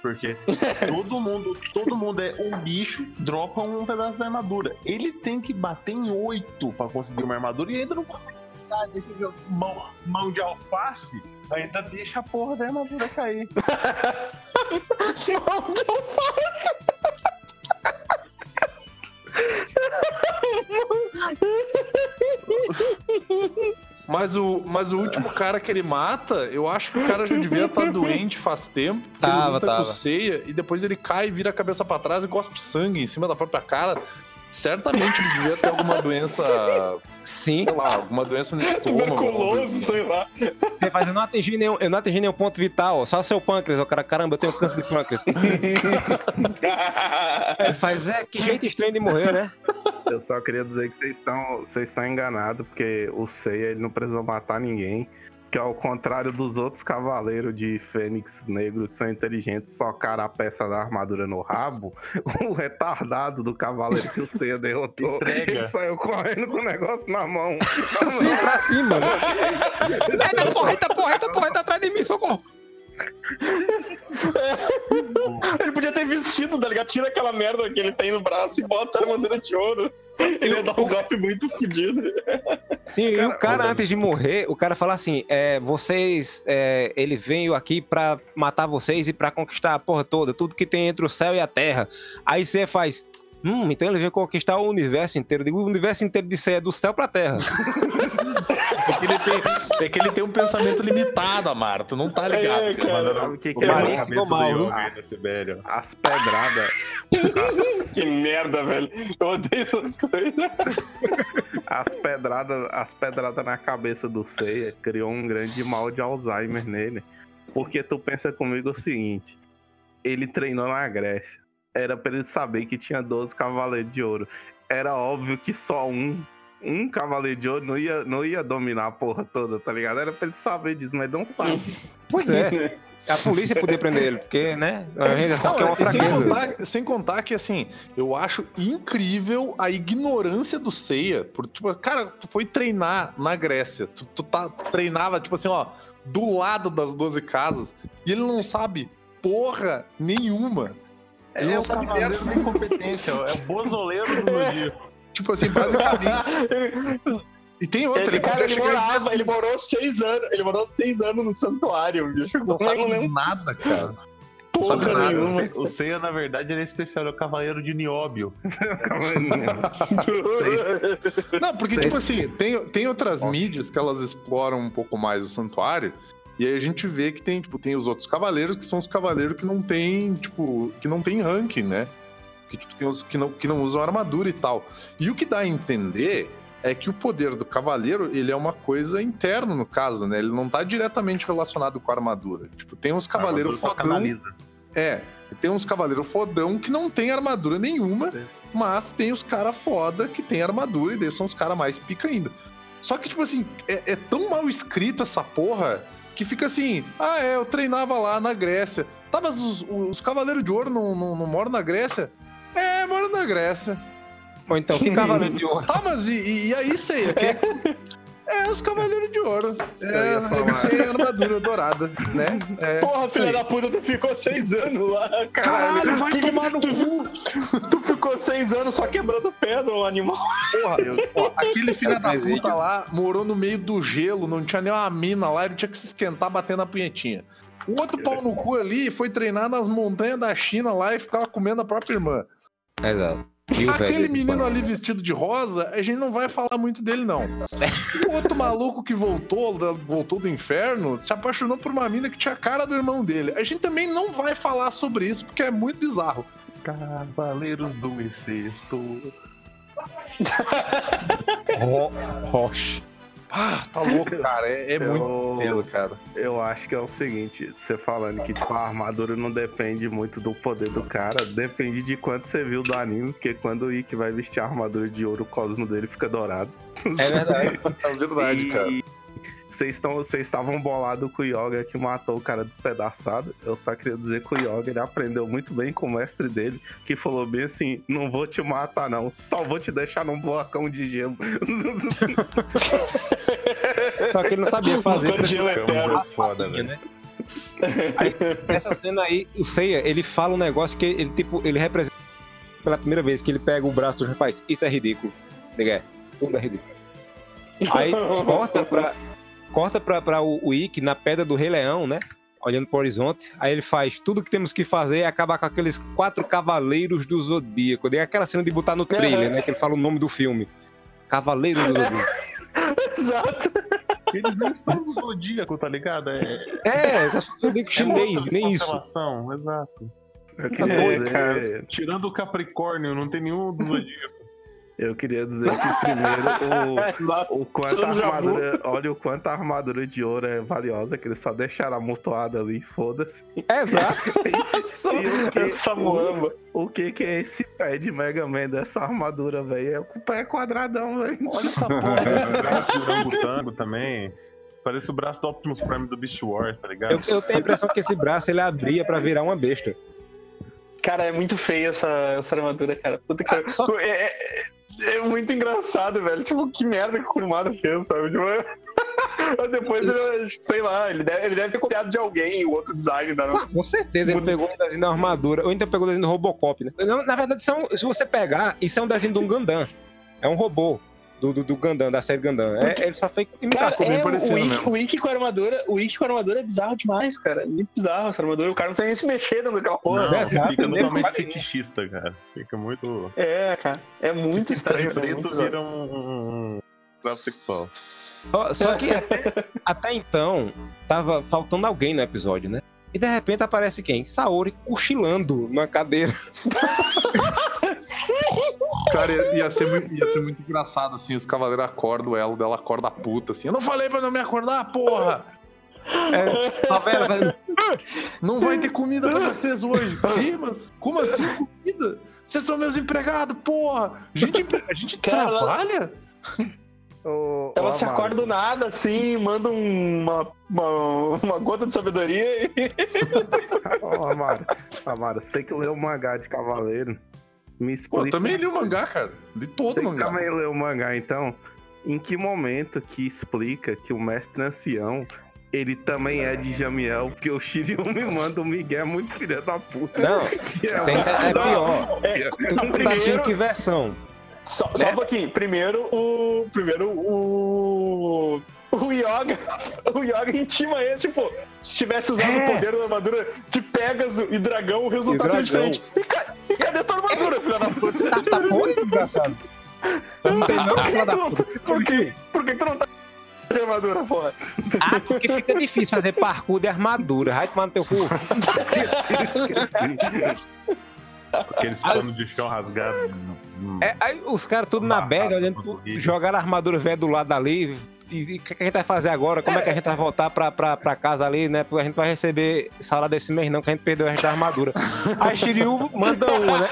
Porque todo mundo, todo mundo é um bicho, dropa um pedaço da armadura. Ele tem que bater em oito pra conseguir uma armadura e ainda não consegue. Mão, mão de alface, ainda deixa a porra da armadura cair. Onde eu faço? Mas o, mas o último cara que ele mata, eu acho que o cara já devia estar doente faz tempo. porque ele Tava, luta tava. com ceia e depois ele cai, vira a cabeça pra trás e cospe sangue em cima da própria cara. Certamente ele devia ter alguma doença, Sim, sei lá, alguma doença no estômago. Tuberculoso, assim. sei lá. você faz, eu não atingi nenhum, eu não atingi nenhum ponto vital, só seu pâncreas. O cara, caramba, eu tenho câncer de pâncreas. Ele faz, é, que jeito estranho de morrer, né? Eu só queria dizer que vocês estão, vocês estão enganados, porque o Seiya ele não precisou matar ninguém. Que ao contrário dos outros cavaleiros de Fênix Negro que são inteligentes, socaram a peça da armadura no rabo, o retardado do cavaleiro que o Seiya derrotou, Entrega. ele saiu correndo com o negócio na mão. Sim, pra cima? Eita porra, eita porra, eita porra, tá atrás de mim, socorro. Ele podia ter vestido, tá ligado? Tira aquela merda que ele tem no braço e bota a armadura de ouro. Ele ia dar uns golpes muito fodidos. Sim, e o cara, antes de morrer, o cara fala assim: é, vocês. é, ele veio aqui pra matar vocês e pra conquistar a porra toda, tudo que tem entre o céu e a terra. Aí você faz. Hum, então ele veio conquistar o universo inteiro. Digo, o universo inteiro de é do céu pra terra. É que, ele tem, é que ele tem um pensamento limitado, Amaro. Tu não tá ligado. É, cara. cara. Sabe o que, O que é? Marinho cabeça mal, do. As pedradas. Que merda, velho. Eu odeio essas coisas. As pedradas, as pedradas na cabeça do Seiya criou um grande mal de Alzheimer nele. Porque tu pensa comigo o seguinte: ele treinou na Grécia. Era pra ele saber que tinha 12 cavaleiros de ouro. Era óbvio que só um, um cavaleiro de ouro não ia, não ia dominar a porra toda, tá ligado? Era pra ele saber disso, mas não sabe. Pois é. A polícia podia prender ele, porque, né? A gente já sabe que é uma Não, sem, fraqueza. contar, sem contar que, assim, eu acho incrível a ignorância do Seiya. Por, tipo, cara, tu foi treinar na Grécia. Tu, tu, tá, tu treinava, tipo assim, ó, do lado das 12 casas. E ele não sabe porra nenhuma. Ele É não sabe merda. da incompetência, é o bozoleiro do Zodíaco. Tipo assim, basicamente. ele, E tem outra, ele, ele, cara, podia ele chegar dizer morava, assim, ele morou seis anos. Ele morou seis anos no santuário, bicho. não sabe lembro? nada, cara. Porra Sabe nada. nenhuma. O Seiya, na verdade, ele é especial, é o cavaleiro de Nióbio. Não, porque, tipo assim, tem, tem outras mídias que elas exploram um pouco mais o santuário. E aí a gente vê que tem, tipo, tem os outros cavaleiros, que são os cavaleiros que não tem, tipo, que não tem ranking, né? Que, tipo, tem os que não, que não usam armadura e tal. E o que dá a entender é que o poder do cavaleiro, ele é uma coisa interna, no caso, né? Ele não tá diretamente relacionado com a armadura. Tipo, tem uns cavaleiros fodão... É, tem uns cavaleiros fodão que não tem armadura nenhuma, mas tem os cara foda que tem armadura e daí são os cara mais pica ainda. Só que, tipo assim, é, é tão mal escrito essa porra que fica assim, ah, é, eu treinava lá na Grécia. Tá, mas os, os Cavaleiros de Ouro não, não, não moram na Grécia? É, moram na Grécia. Ou então, que cavaleiro de ouro? Tá, mas e, e- aí, sei, quem é que vocês- É, os Cavaleiros de Ouro. É, eles têm armadura dourada, né? É, Porra, filha da puta, tu ficou seis anos lá, caralho. Caralho, vai Que- tomar no cu! Tu ficou seis anos só quebrando pedra, o animal. Porra, ó, aquele filho da puta lá morou no meio do gelo, não tinha nem uma mina lá, ele tinha que se esquentar batendo a punhetinha. O outro pau no cu ali foi treinar nas montanhas da China lá e ficava comendo a própria irmã. Exato. E Aquele menino ali vestido de rosa, a gente não vai falar muito dele, não. O outro maluco que voltou, voltou do inferno, se apaixonou por uma mina que tinha a cara do irmão dele. A gente também não vai falar sobre isso, porque é muito bizarro. Cavaleiros do Incesto. Ro Roche. Ah, tá louco, cara. É, é Eu- muito cedo, cara. Eu acho que é o seguinte, você falando que tipo, a armadura não depende muito do poder do cara, depende de quanto você viu do anime, porque quando o Ikki vai vestir a armadura de ouro, o cosmo dele fica dourado. É verdade. É verdade, E cara. Vocês estão- vocês estavam bolados com o Yoga que matou o cara despedaçado. Eu só queria dizer que o Yoga ele aprendeu muito bem com o mestre dele, que falou bem assim: não vou te matar, não, só vou te deixar num blocão de gelo. Só que ele não sabia fazer. De gelo umas Foda, patinhas, né? Aí, nessa cena aí, o Seiya, ele fala um negócio que ele, tipo, ele representa pela primeira vez que ele pega o braço do rapaz. Isso é ridículo. Diga, tudo é ridículo. Aí corta pra, corta pra, pra o, o Ikki na pedra do Rei Leão, né? Olhando pro horizonte. Aí ele faz tudo que temos que fazer é acabar com aqueles quatro cavaleiros do Zodíaco. Daí aquela cena de botar no trailer, né? Que ele fala o nome do filme. Cavaleiros do Zodíaco. Exato. Eles nem são do Zodíaco, tá ligado? É, É, é o Zodíaco chinês, outra nem isso. Exato. Dizer, cara. Tirando o Capricórnio, não tem nenhum do Zodíaco. Eu queria dizer que primeiro o, o quanto a o armadura. Olha o quanto a armadura de ouro é valiosa, que eles só deixaram amontoada ali, foda-se. Exato. Essa, E o que- essa muamba. O que que é esse pé de Mega Man dessa armadura, velho? O pé é quadradão, velho. Olha essa porra do Orangotango também. Parece o braço do Optimus Prime do Beast Wars, tá ligado? Eu, eu tenho a impressão que esse braço ele abria pra virar uma besta. Cara, é muito feia essa, essa armadura, cara. Puta que Ah, só- é, é- é muito engraçado, velho. Tipo, que merda que o Kurumada fez, sabe? Tipo, depois, ele, sei lá, ele deve, ele deve ter copiado de alguém o outro design da. Ah, com certeza ele pegou um desenho da armadura, ou então pegou o desenho do Robocop, né? Não, na verdade, são, se você pegar, isso é um desenho de um Gundam. É um robô do, do, do Gundam, da série Gundam. É, ele só foi imitar. Cara, é, parecido o, Ikki, mesmo. o Ikki com a armadura, o Ikki com a armadura é bizarro demais, cara. É muito bizarro essa armadura. O cara não tem nem se mexer dentro daquela porra. Não, né? Exato, fica totalmente fetichista, cara. Fica muito. É, cara. É muito Se estranho. é preto, vira um. um sexual. Só, só que até, até então, tava faltando alguém no episódio, né? E de repente aparece quem? Saori cochilando numa cadeira. Cara, ia, ia ser, ia ser muito engraçado, assim, os cavaleiros acordam o elo dela, acorda puta, assim. Eu não falei pra não me acordar, porra! É, vai- Não vai ter comida pra vocês hoje. Que? Mas como assim comida? Vocês são meus empregados, porra! A gente, a gente Cara, ela- trabalha? Ela se acorda do nada, assim, manda um- uma, uma, uma gota de sabedoria e. Ô, Amaro, Amaro, sei que leu o mangá de Cavaleiro. Me explica. Pô, eu também li o mangá, cara. Li todo Você o mangá. também leu o mangá, então, em que momento que explica que o mestre ancião, ele também é de Jamiel, porque o Shiryu me manda um Miguel muito filha da puta. Não, é tem, é pior. É, Tu tá primeiro- assistindo que versão? Só, só um pouquinho. Primeiro o. Primeiro o. O Yoga. O Yoga intima ele, tipo, se tivesse usado É. o poder da armadura de Pegasus e dragão, o resultado é dragão. diferente. E, ca- e cadê tua armadura, desgraçado. Não tem não, Por que filha da tu não- puta. Por que, por que tu não tá de armadura, porra? Ah, porque fica difícil fazer parkour de armadura. Vai tomar no teu cu. Esqueci. Aqueles panos de chão rasgados. É, aí os caras tudo na bad, olhando, jogaram a armadura velha do lado ali. E e o que, que a gente vai fazer agora? Como é que a gente vai voltar pra, pra, pra casa ali, né? Porque a gente vai receber salário desse mês, não, que a gente perdeu a gente da armadura. Aí Shiryu manda uma, né?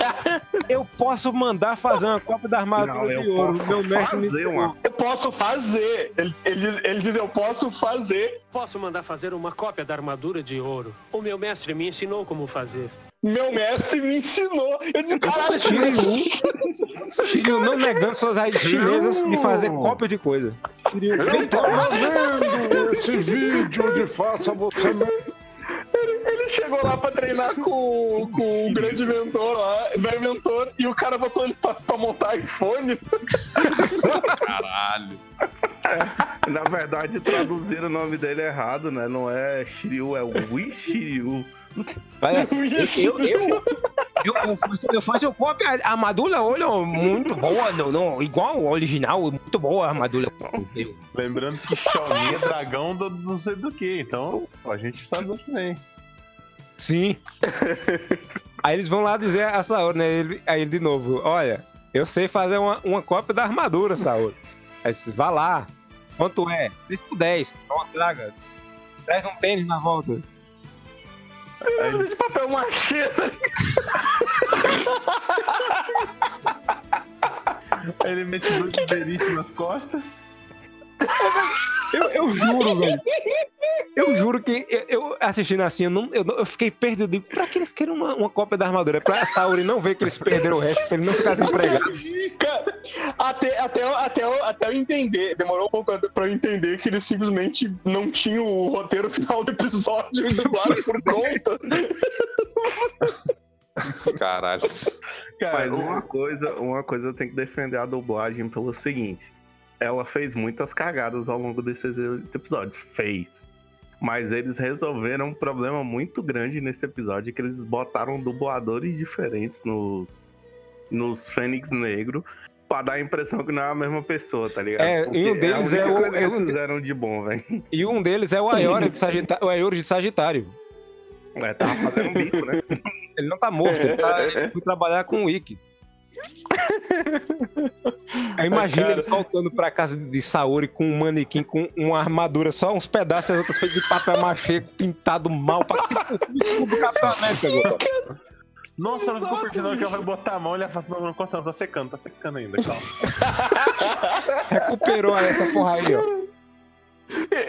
Eu posso mandar fazer uma cópia da armadura Não, de eu ouro. posso Meu mestre me fazer ensinou. uma. Eu posso fazer. Ele, ele, ele diz, eu posso fazer. Posso mandar fazer uma cópia da armadura de ouro. O meu mestre me ensinou como fazer. Meu mestre me ensinou. Eu disse, caralho, Shiryu, não negando suas raízes chinesas de fazer cópia de coisa. Shiryu, Eu tava vendo esse vídeo de faça você mesmo. Ele chegou lá pra treinar com, com o grande mentor lá, velho mentor, e o cara botou ele pra, pra montar iPhone. Caralho. Na verdade, traduziram o nome dele errado, né? Não é Shiryu, é Wii Shiryu. Vai, eu, eu, eu, eu, faço, eu faço cópia. A armadura, olha, muito boa. Não, não, igual o original, muito boa a armadura. Lembrando que Xiaomi é dragão do não sei do que, então a gente sabe muito bem. Sim. Aí eles vão lá dizer a Saori, né? Ele, aí ele de novo, olha, eu sei fazer uma, uma cópia da armadura, Saori. Aí ele disse, vá lá. Quanto é? 3 por 10. Pronto, traga. Traz um tênis na volta. Coisa de papel machê. tá Aí ele mete dois berites nas costas. Eu, eu juro, velho. Eu juro que eu, assistindo assim, eu, não, eu, eu fiquei perdido. Eu digo, pra que eles querem uma, uma cópia da armadura? É pra a Saori não ver que eles perderam o resto, pra ele não ficar desempregado. Cara, até, até, eu- até, eu- até eu entender, demorou um pouco pra eu entender que eles simplesmente não tinham o roteiro final do episódio e dublaram por conta. Caralho. Cara, Mas uma coisa, uma coisa eu tenho que defender a dublagem pelo seguinte. Ela fez muitas cagadas ao longo desses episódios. Fez. Mas eles resolveram um problema muito grande nesse episódio, que eles botaram dubladores diferentes nos, nos Fênix Negro pra dar a impressão que não é a mesma pessoa, tá ligado? É, e um deles a é única o- é um fizeram de bom, velho. E um deles é o Ayori de Sagitário. O de Sagitário. É, tava fazendo bico, né? Ele não tá morto, ele, tá, ele foi trabalhar com o Wiki. Aí imagina Cara. eles voltando pra casa de Saori com um manequim com uma armadura, só uns pedaços, as outras feitas de papel machê, pintado mal, pra tipo do Capitão América agora. Nossa, ela ficou perfilando que ela vai botar a mão e ela fala, não, não não, tá secando, tá secando ainda, calma. Recuperou essa porra aí, ó.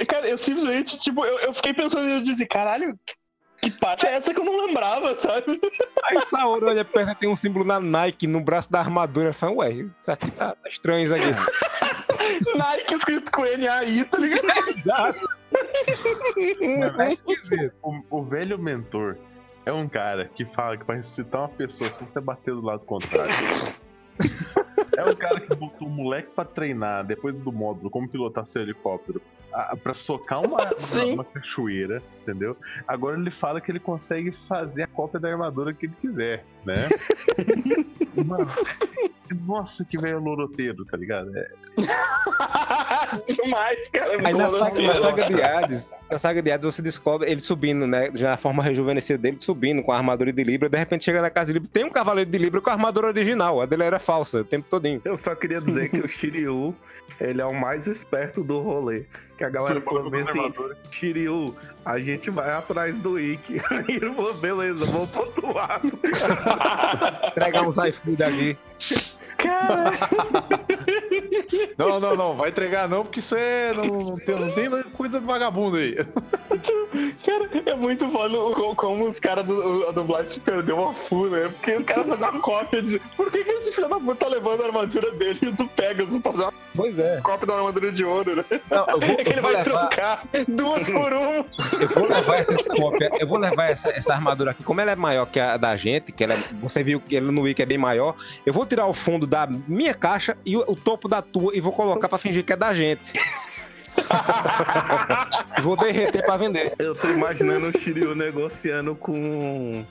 Cara, eu simplesmente, tipo, eu, eu fiquei pensando, eu disse, caralho, que parte é essa que eu não lembrava, sabe? Aí Saori olha perto, tem um símbolo na Nike no braço da armadura. Fala, ué, isso aqui tá, tá estranho isso aqui. Nike escrito com N-A-I, tá ligado? Tá esquisito. O, o velho mentor é um cara que fala que pra ressuscitar uma pessoa se você bater do lado contrário. é um cara que botou o moleque pra treinar depois do módulo como pilotar seu helicóptero a, pra socar uma, uma, uma cachoeira, entendeu? Agora ele fala que ele consegue fazer a cópia da armadura que ele quiser, né? Mano, nossa, que velho loroteiro, tá ligado? É, Demais, cara. Aí muito na saga, na saga de Hades, na saga de Hades você descobre ele subindo, né? Já a forma rejuvenescida dele subindo com a armadura de Libra. De repente chega na casa de Libra, tem um cavaleiro de Libra com a armadura original. A dele era falsa o tempo todinho. Eu só queria dizer que o Shiryu, ele é o mais esperto do rolê. Que a galera falou bem assim, Shiryu, a gente vai atrás do Ikki. Aí ele falou, beleza, outro lado. Entregar uns iFood aqui. Cara, Não, não, não, vai entregar não, porque isso é. Não, não tem, não tem coisa vagabunda aí. cara, muito foda como os caras do a dublagem se perdeu uma full, né? Porque o cara faz uma cópia e diz: por que, que esse filho da puta tá levando a armadura dele e do Pegasus pra fazer uma Pois é. cópia da armadura de ouro, né? Não, vou, É que ele vai levar, trocar duas por um. eu vou levar essas cópias, eu vou levar essa, essa armadura aqui. Como ela é maior que a da gente, que ela é- você viu que ela no Wiki é bem maior, eu vou tirar o fundo da minha caixa e o, o topo da tua e vou colocar pra fingir que é da gente. Vou derreter pra vender. Eu tô imaginando o Shiryu negociando com.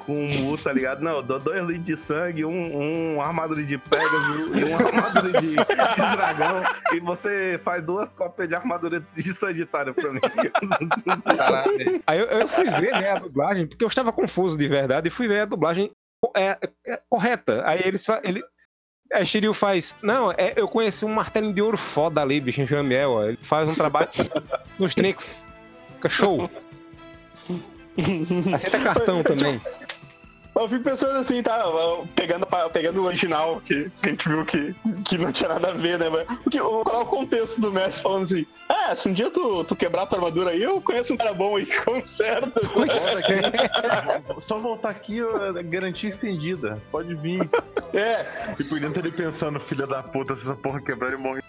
Com um Mu, tá ligado? Não, eu dou dois litros de sangue, um, um armadura de Pegasus e uma armadura de, de dragão. E você faz duas cópias de armadura de Sagitário pra mim. Caralho. Aí eu, eu fui ver, né, a dublagem, porque eu estava confuso de verdade, e fui ver a dublagem é, é correta. Aí eles ele. Aí Shiryu faz. Não, é, eu conheci um martelo de ouro foda ali, bicho, em Jamiel. Ele faz um trabalho nos Trix. Fica show. Aceita cartão também. Eu fico pensando assim, tá? Pegando, pegando o original, que, que a gente viu que, que não tinha nada a ver, né? Mas, porque, qual é o contexto do Messi falando assim? Ah, se um dia tu, tu quebrar tua armadura aí, eu conheço um cara bom aí que conserta. Só voltar aqui, garantia estendida. Pode vir. É, E por dentro ele pensando, filha da puta, se essa porra quebrar, ele morre.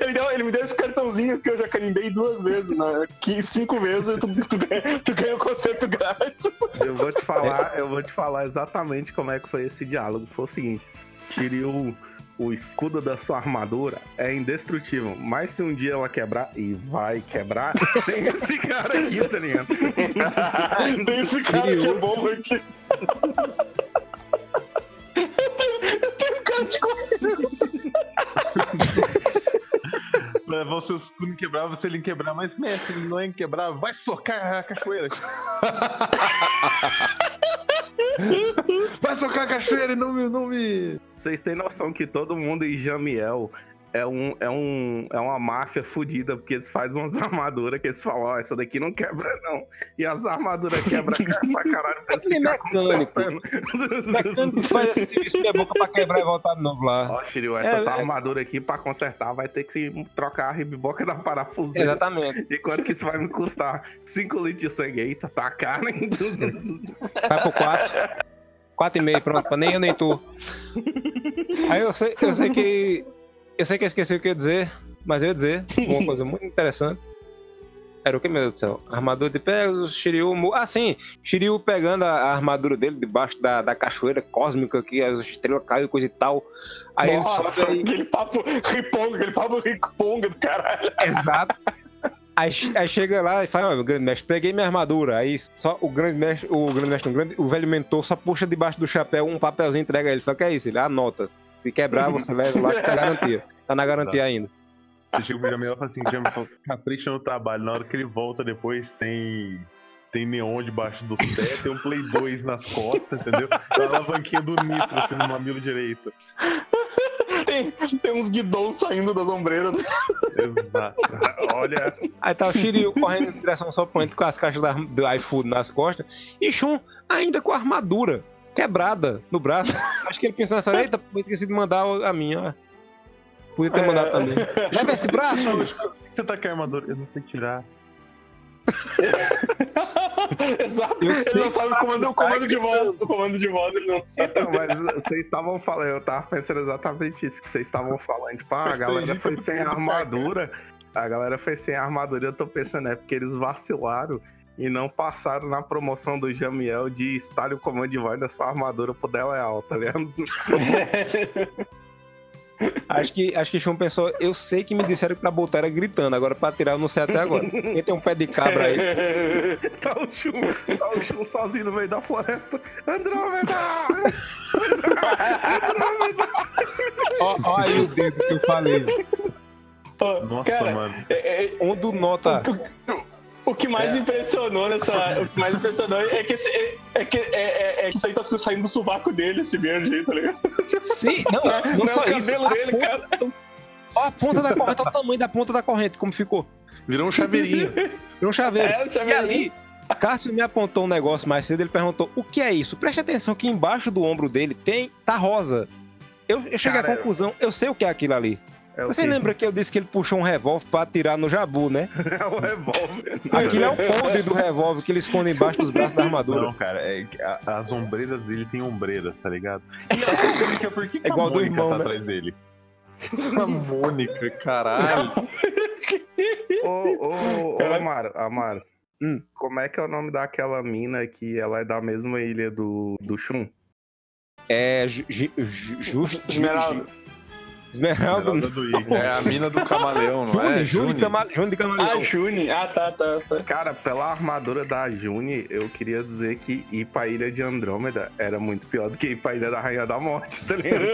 Ele, deu, ele me deu esse cartãozinho que eu já carimbei duas vezes, né? Que cinco vezes tu, tu, ganha, tu ganha o concerto grátis. Eu vou te falar, eu vou te falar exatamente como é que foi esse diálogo. Foi o seguinte: Shiryu, o escudo da sua armadura é indestrutível, mas se um dia ela quebrar, e vai quebrar, tem esse cara aqui, tá ligado? Tem esse cara que é bom aqui. Eu tenho, eu tenho um cara de confiança. Levar o seu escudo inquebrável, se ele inquebrar, mas mestre, ele não é inquebrável, vai socar a cachoeira. Vai socar a cachoeira e não me. Não me... Vocês têm noção que todo mundo em Jamiel é, um, é, um, é uma máfia fodida, porque eles fazem umas armaduras que eles falam, ó, essa daqui não quebra, não. E as armaduras quebram pra caralho pra Aquele mecânico. Mecânico que faz esse serviço de boca pra quebrar e voltar de novo lá. Ó, Shiryu, essa É, tua é. armadura aqui pra consertar vai ter que trocar a ribiboca da parafuseira. Exatamente. E quanto que isso vai me custar? 5 litros de sangue. Eita, tá caro, hein? Vai pro 4. 4,5, pronto, pra nem eu nem tu. Aí eu sei, eu sei que. Eu sei que eu esqueci o que eu ia dizer, mas eu ia dizer uma coisa muito interessante. Era o que, meu Deus do céu? Armadura de Pegasus, Shiryu. Ah, sim! Shiryu pegando a, a armadura dele debaixo da, da cachoeira cósmica, que as estrelas caem e coisa e tal. Aí Nossa, ele sobe aí. aquele papo riponga, aquele papo riponga do caralho. Exato. Aí, aí chega lá e fala, ó, grande mestre, peguei minha armadura. Aí só o grande mestre, o grande mestre, o, grande, o velho mentor só puxa debaixo do chapéu um papelzinho, entrega ele. Fala, que é isso? Ele anota. Se quebrar, você leva lá que você é garantia. Tá na garantia ainda. Você chega pro Jamel e fala assim, Jamel, capricha no trabalho. Na hora que ele volta depois, tem... Tem neon debaixo dos pés, tem um Play 2 nas costas, entendeu? Tem uma alavanquinha do nitro, assim, no mamilo direito. Tem, tem uns guidons saindo das ombreiras. Exato. Olha, Aí tá o Shiryu correndo em direção ao Soponente com as caixas da, do iFood nas costas. E Shun ainda com a armadura quebrada no braço. Acho que ele pensou nessa hora, eita, esqueci de mandar a minha. Podia ter É. mandado também. Leva esse braço! Você tá com a armadura? Eu não sei tirar. Exato. Eu Ele não sabe o comando, o tá comando de voz. O comando de voz ele não sabe. então, mas vocês estavam falando, eu tava pensando exatamente isso que vocês estavam falando. Tipo, ah, a galera foi sem armadura. A galera foi sem armadura. Eu tô pensando, é porque eles vacilaram e não passaram na promoção do Jamiel de estar o comando de voz da sua armadura pro Deleal, tá ligado? Acho que, acho que Shun pensou, eu sei que me disseram que pra botar era gritando, agora pra tirar eu não sei até agora. Quem tem um pé de cabra aí? Tá o Shun, tá o Shun sozinho no meio da floresta. Andrômeda! Ó, ó aí o dedo que eu falei. Nossa, Cara, mano. é- é- Um do nota. O que mais É. impressionou nessa. O que mais impressionou é que, esse, é, é que, é, é- é que isso aí tá saindo do sovaco dele, esse verde aí, tá ligado? Sim, não, Não, não, é só o isso. cabelo A dele, ponta, cara. ó a ponta da corrente, olha o tamanho da ponta da corrente, como ficou. Virou um chaveirinho. Virou um chaveiro. É, o E chaveirinho. ali, Cássio me apontou um negócio mais cedo, ele perguntou, o que é isso? Preste atenção que embaixo do ombro dele tem, tá rosa. Eu, eu cheguei Cara, à conclusão, eu sei o que é aquilo ali. É Você quê? lembra que eu disse que ele puxou um revólver pra atirar no jabu, né? É o revólver. Aquilo é o podre do revólver que ele esconde embaixo dos braços da armadura. Não, cara, é, que a- as ombreiras dele tem ombreiras, tá ligado? E a por que, que É igual a do irmão, tá né? atrás dele? A Mônica, caralho. Ô, ô, ô. Amaro, Amaro. Hum. Como é que é o nome daquela mina que ela é da mesma ilha do, do Shun? É ju, ju, ju, ju- Esmeralda. Esmeralda. Esmeralda do. É a mina do camaleão, não é? Juni, Juni, de Cama- Juni de Ah, Camaleão. Juni. Ah, tá, tá. tá. Cara, pela armadura da Juni, eu queria dizer que ir pra Ilha de Andrômeda era muito pior do que ir pra Ilha da Rainha da Morte, tá ligado?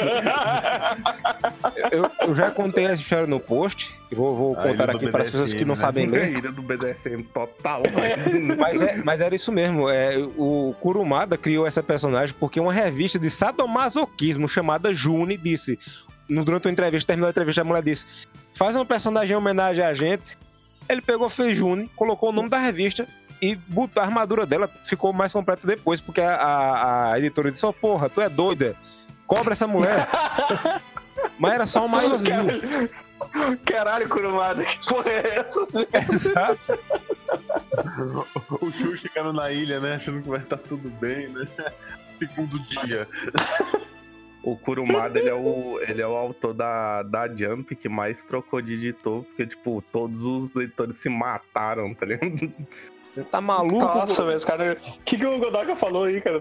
Eu, eu já contei essa história no post. e Vou, vou contar aqui para as pessoas que não BDSM, sabem É a ler. Ilha do BDSM total, velho. Mas, é- mas era isso mesmo. É, o Kurumada criou essa personagem porque uma revista de sadomasoquismo chamada Juni disse, durante uma entrevista, terminou a entrevista, a mulher disse: faz uma personagem em homenagem a gente. Ele pegou, fez Juni, colocou o nome da revista e botou a armadura dela, ficou mais completa depois, porque a, a- a editora disse: Ô porra, tu é doida, cobra essa mulher. mas era só um maiorzinho. Caralho, Kurumada, que porra é essa? Exato. O Shun chegando na ilha, né? Achando que vai estar tudo bem, né? Segundo dia. O Kurumada, ele é o, ele é o autor da, da Jump que mais trocou de editor, porque, tipo, todos os editores se mataram, tá ligado? Você tá maluco? Nossa, velho, esse cara. O que, que o Godaka falou aí, cara?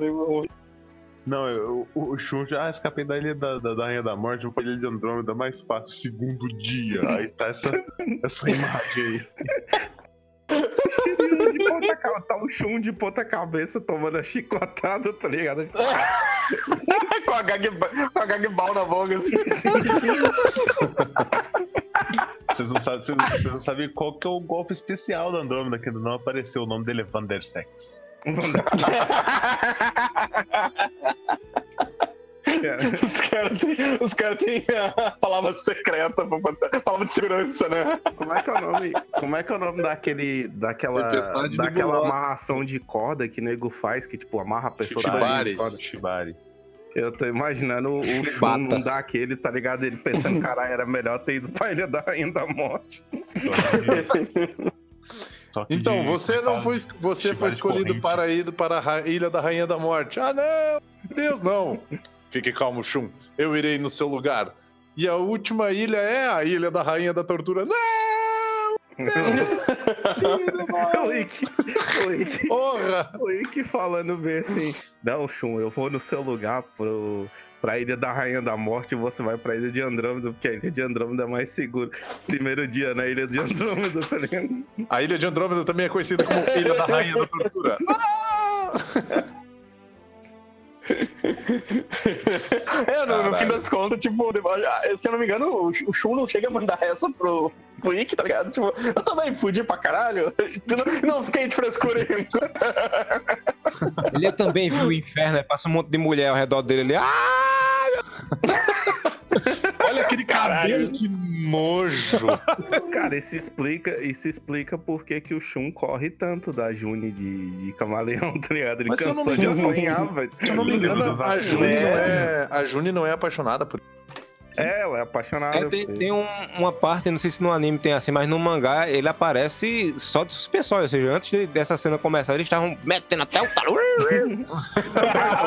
Não, eu, o, o Shun já ah, escapei da ilha da, da, da Rainha da Morte, vou pra ilha de Andrômeda mais fácil, segundo dia. Aí tá essa, essa imagem aí. De ponta ca- tá o Shun de ponta cabeça tomando a chicotada, tá ligado? com a gag, com a gag ball na boca, assim. Vocês não, sabem, vocês, vocês não sabem qual que é o golpe especial da Andrômeda, que ainda não apareceu. O nome dele é Vandersex. Cara, Os caras têm os cara a palavra secreta, pra botar- palavra de segurança, né? Como é que é o nome? Como é que é o nome daquele, daquela, Tempestade daquela amarração de corda que nego faz, que tipo amarra a pessoa Shibari. corda? Shibari. Eu tô imaginando o Chibata. não dar aquele, tá ligado? Ele pensando, caralho, era melhor ter ido pra Ilha da Rainha da Morte. Então, de- você não foi, você foi escolhido para ir para a Ilha da Rainha da Morte. Ah, não! Deus, não! Fique calmo, Shun. Eu irei no seu lugar. E a última ilha é a Ilha da Rainha da Tortura. Não! Não! o Ikki, o Ikki, Porra! o Ikki falando bem assim, não, Shun, eu vou no seu lugar pro, pra Ilha da Rainha da Morte e você vai pra Ilha de Andrômeda, porque a Ilha de Andrômeda é mais segura. Primeiro dia na Ilha de Andrômeda, tá ligado? A Ilha de Andrômeda também é conhecida como Ilha da Rainha da Tortura. Ah! É, no, no fim das contas, tipo, ah, se eu não me engano, o, o Shun não chega a mandar essa pro, pro Ikki, tá ligado? Tipo, eu também fudi pra caralho. Não, não fiquei de frescura. Ele também viu o inferno, aí passa um monte de mulher ao redor dele. Ele, ah! Olha aquele cabelo, que nojo! Cara, isso explica, isso explica por que, que o Shun corre tanto da Juni de, de camaleão, tá ligado? Ele Mas se eu não cansou me de engano- apanhar, velho. Se eu não me engano, a Juni, não é, a Juni não é apaixonada por É, ela é apaixonada. É, tem, tem um- uma parte, não sei se no anime tem assim, mas no mangá ele aparece só de suspensório, ou seja, antes de- dessa cena começar, eles estavam metendo até o talo.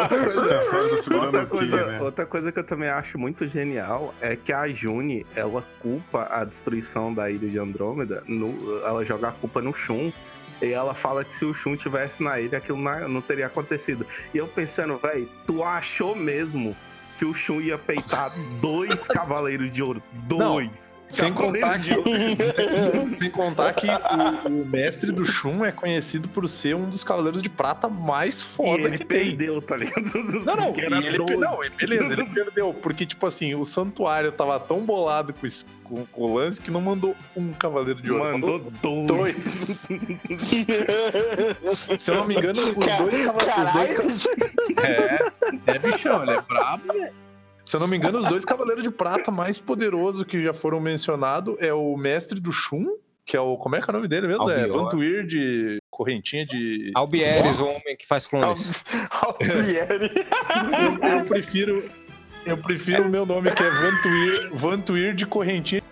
outra coisa, outra, coisa, né? outra coisa que eu também acho muito genial é que a Juni, ela culpa a destruição da ilha de Andrômeda, no- ela joga a culpa no Shun. E ela fala que se o Shun tivesse na ilha, aquilo não, não teria acontecido. E eu pensando, velho, tu achou mesmo que o Shun ia peitar dois cavaleiros de ouro? Dois! Sem contar que, sem contar que o, o mestre do Shun é conhecido por ser um dos cavaleiros de prata mais E foda ele que tem. perdeu, tá ligado? Não, não, e ele, não, e beleza, ele perdeu. Porque, tipo assim, o santuário tava tão bolado com, esse- com- com o lance que não mandou um cavaleiro de ouro. Mandou dois. Se eu não me engano, os dois cavaleiros. Os dois É, é bichão, ele é brabo. Se eu não me engano, os dois cavaleiros de prata mais poderosos que já foram mencionados é o mestre do Shun, que é o. Como é que é o nome dele mesmo? É Albior. Vantuir de correntinha de. Albieres, o homem que faz clones. Alfieri. Eu, eu prefiro. Eu prefiro o meu nome, que é Vantuir, Vantuir de correntinha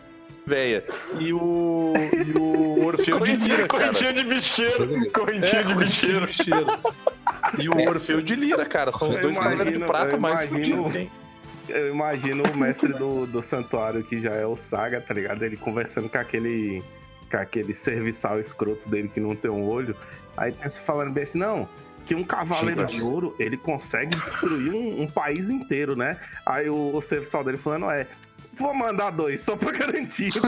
véia. E o. E o Orfeu de Lira, cara. Correntinha de bicheiro. Correntinha É, de correntinha bicheiro. de bicheiro. E o Orfeu de Lira, cara. São os Eu dois cavaleiros de prata mais hein? Eu imagino o mestre do, do santuário, que já é o Saga, tá ligado? Ele conversando com aquele, com aquele serviçal escroto dele que não tem um olho. Aí pensa falando bem assim, não, que um cavaleiro de ouro, ele consegue destruir um, um país inteiro, né? Aí o, o serviçal dele falando, é, Vou mandar dois, só pra garantir.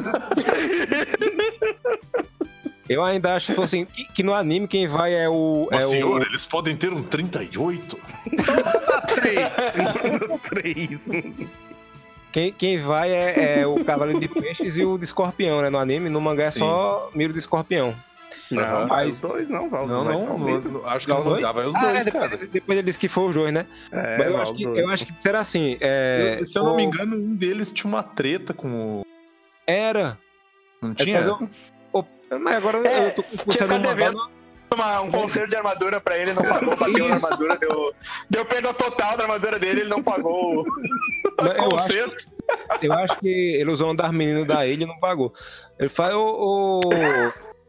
Eu ainda acho que, foi assim, que, que no anime quem vai é o. Mas, é senhor, o eles podem ter um 38? Manda três. quem, quem vai é, é o Cavaleiro de Peixes e o de Escorpião, né? No anime, no mangá é Sim. só Miro de Escorpião. Não, vai Mas- os dois, não. Vai os Não, dois. não, só não, não, acho que Não, mangá vai os Ah, dois, é, cara. depois, depois ele disse que foi os dois, né? É, Mas eu vai acho, que, dois. eu acho que será assim. É, Eu- Se eu não me engano, um deles tinha uma treta com o. Era. Não É tinha? fazer o- o- Mas agora É, eu tô é mangá, haver- não- Uma- um conselho de armadura pra ele, não pagou, bateu na armadura, deu, deu perda total da armadura dele, ele não pagou o eu conserto. eu acho que ele usou um das meninas da ilha e não pagou. Ele fala, ô, ô,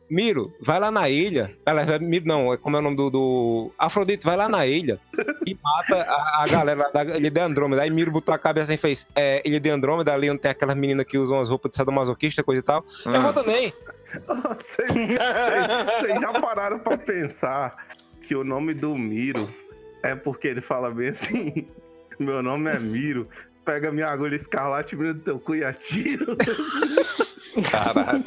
Miro, vai lá na ilha. Aliás, é Miro não, é como é o nome do, do. Afrodite, vai lá na ilha e mata a, a galera da Ilha de Andrômeda. Aí Miro botou a cabeça e fez: é, Ilha de Andrômeda, ali onde tem aquelas meninas que usam as roupas de sadomasoquista, coisa e tal. Eu Ah. vou também. Vocês, vocês- vocês já pararam pra pensar que o nome do Miro é porque ele fala bem assim: Meu nome é Miro, pega minha agulha escarlate, mira do teu cu e atira. Caralho.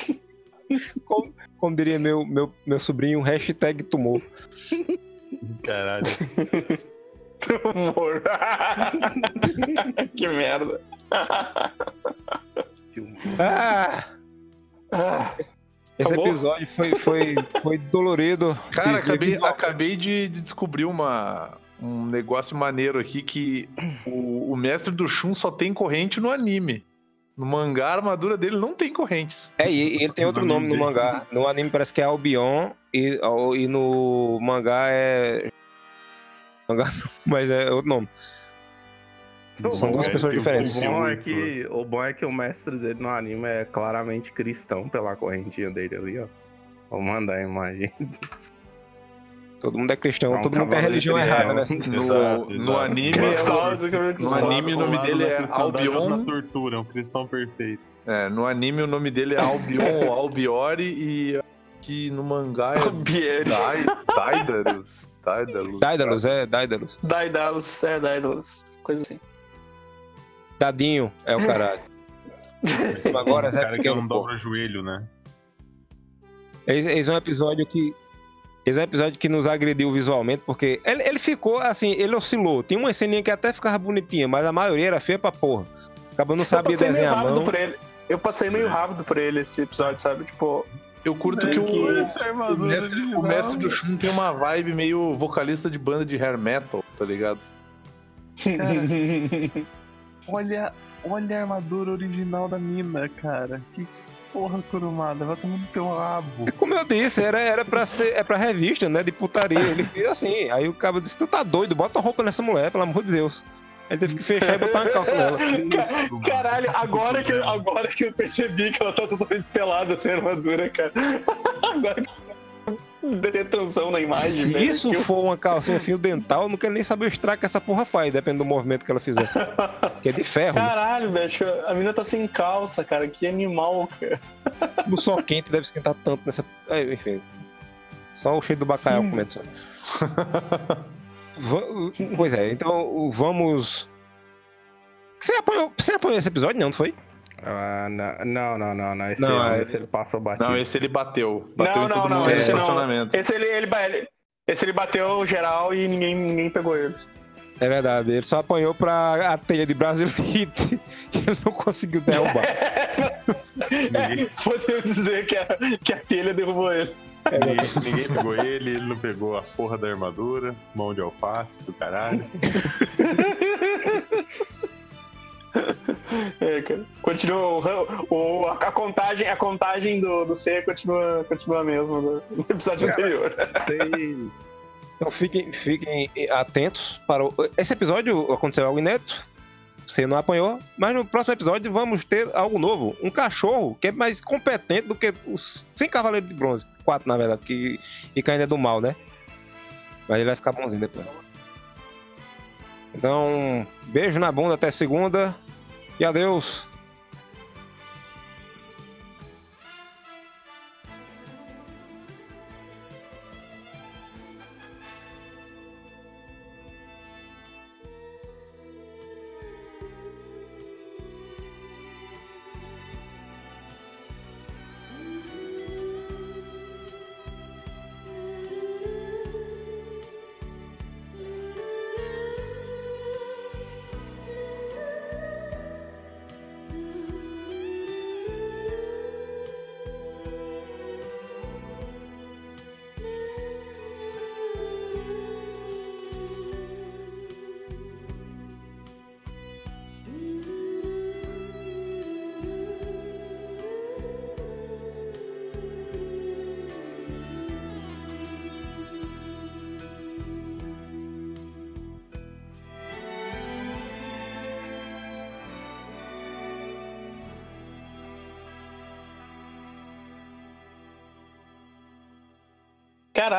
Como, como diria meu, meu, meu sobrinho, hashtag tumor. Caralho. Humor. que merda. Ah! Ah, Esse Acabou? episódio foi, foi, foi dolorido. Cara, acabei, acabei de, de descobrir uma, um negócio maneiro aqui que o, o mestre do Shun só tem corrente no anime. No mangá, a armadura dele não tem correntes. É, e ele tem outro O nome no mangá. No anime parece que é Albion e, e no mangá é. Mangá mas é outro nome. São duas É, pessoas diferentes. O bom, é que, o bom é que o mestre dele no anime é claramente cristão pela correntinha dele ali, ó. Vou mandar a imagem. Todo mundo é cristão, É um todo mundo tem religião cristão. errada, né? No, Exato, no exato. anime, é, no anime o nome dele é Albion. Na tortura, é um cristão perfeito. é, no anime o nome dele é Albion ou Albiori e que no mangá é Bieri. Dai- Daidalus. Daidalus. Daedalus, é, Daedalus. Daedalus, é Daedalus, coisa assim. Dadinho é o caralho. Agora, O Zé cara que não dobra joelho, né? Esse é um episódio que. Esse é um episódio que nos agrediu visualmente, porque ele, ele ficou assim, ele oscilou. Tinha uma ceninha que até ficava bonitinha, mas a maioria era feia pra porra. Acabou não Eu sabia desenhar a rápido mão. Eu passei meio rápido por ele esse episódio, sabe? Tipo, Eu curto que o, Essa o, armadura mestre, o mestre do Shun tem uma vibe meio vocalista de banda de hair metal, tá ligado? Olha, olha a armadura original da mina, cara. Que porra, Kurumada. Vai tomar no teu rabo. Como eu disse, era, era pra ser, é pra revista, né? De putaria. Ele fez assim. Aí o cara disse: Tu tá doido, bota uma roupa nessa mulher, pelo amor de Deus. Ele teve que fechar e botar uma calça nela. caralho, agora que, eu- agora que eu percebi que ela tá totalmente pelada sem armadura, cara. Agora que atenção na imagem, Se velho, isso que eu- for uma calcinha fio dental, eu não quero nem saber o estrago que essa porra faz, depende do movimento que ela fizer. Que é de ferro. né? Caralho, velho, a mina tá sem calça, cara. Que animal, cara. No sol quente deve esquentar tanto nessa. É, enfim. Só o cheiro do bacalhau comendo só. Pois é, então vamos. Você apoiou, você apoiou esse episódio? Não, não foi? Ah, não, não, não, não, não. Esse, Não, não, é- esse ele passou batido. Não, esse ele bateu. Bateu não, em não, todo não. mundo no Esse não. estacionamento. Esse ele, ele, ele- esse ele bateu geral e ninguém, ninguém pegou ele. É verdade, ele só apanhou pra a telha de Brasilite que ele não conseguiu derrubar. Podemos dizer que a, que a telha derrubou ele. Ninguém, ninguém pegou ele, ele não pegou a porra da armadura, mão de alface do caralho. É, cara. Continua o, o- a, a contagem, a contagem do, do C continua, continua a mesma do, do episódio anterior. Tem- Então fiquem, fiquem atentos para o... Esse episódio aconteceu algo inédito. Você não apanhou, mas no próximo episódio vamos ter algo novo. Um cachorro que é mais competente do que os 100 Cavaleiros de Bronze. Quatro, na verdade, que, e que ainda é do mal, né? Mas ele vai ficar bonzinho depois. Então, beijo na bunda até segunda. E adeus.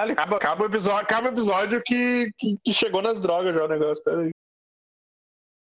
Caralho, acaba, acaba o episódio, acaba o episódio que, que, que chegou nas drogas já o negócio. Peraí.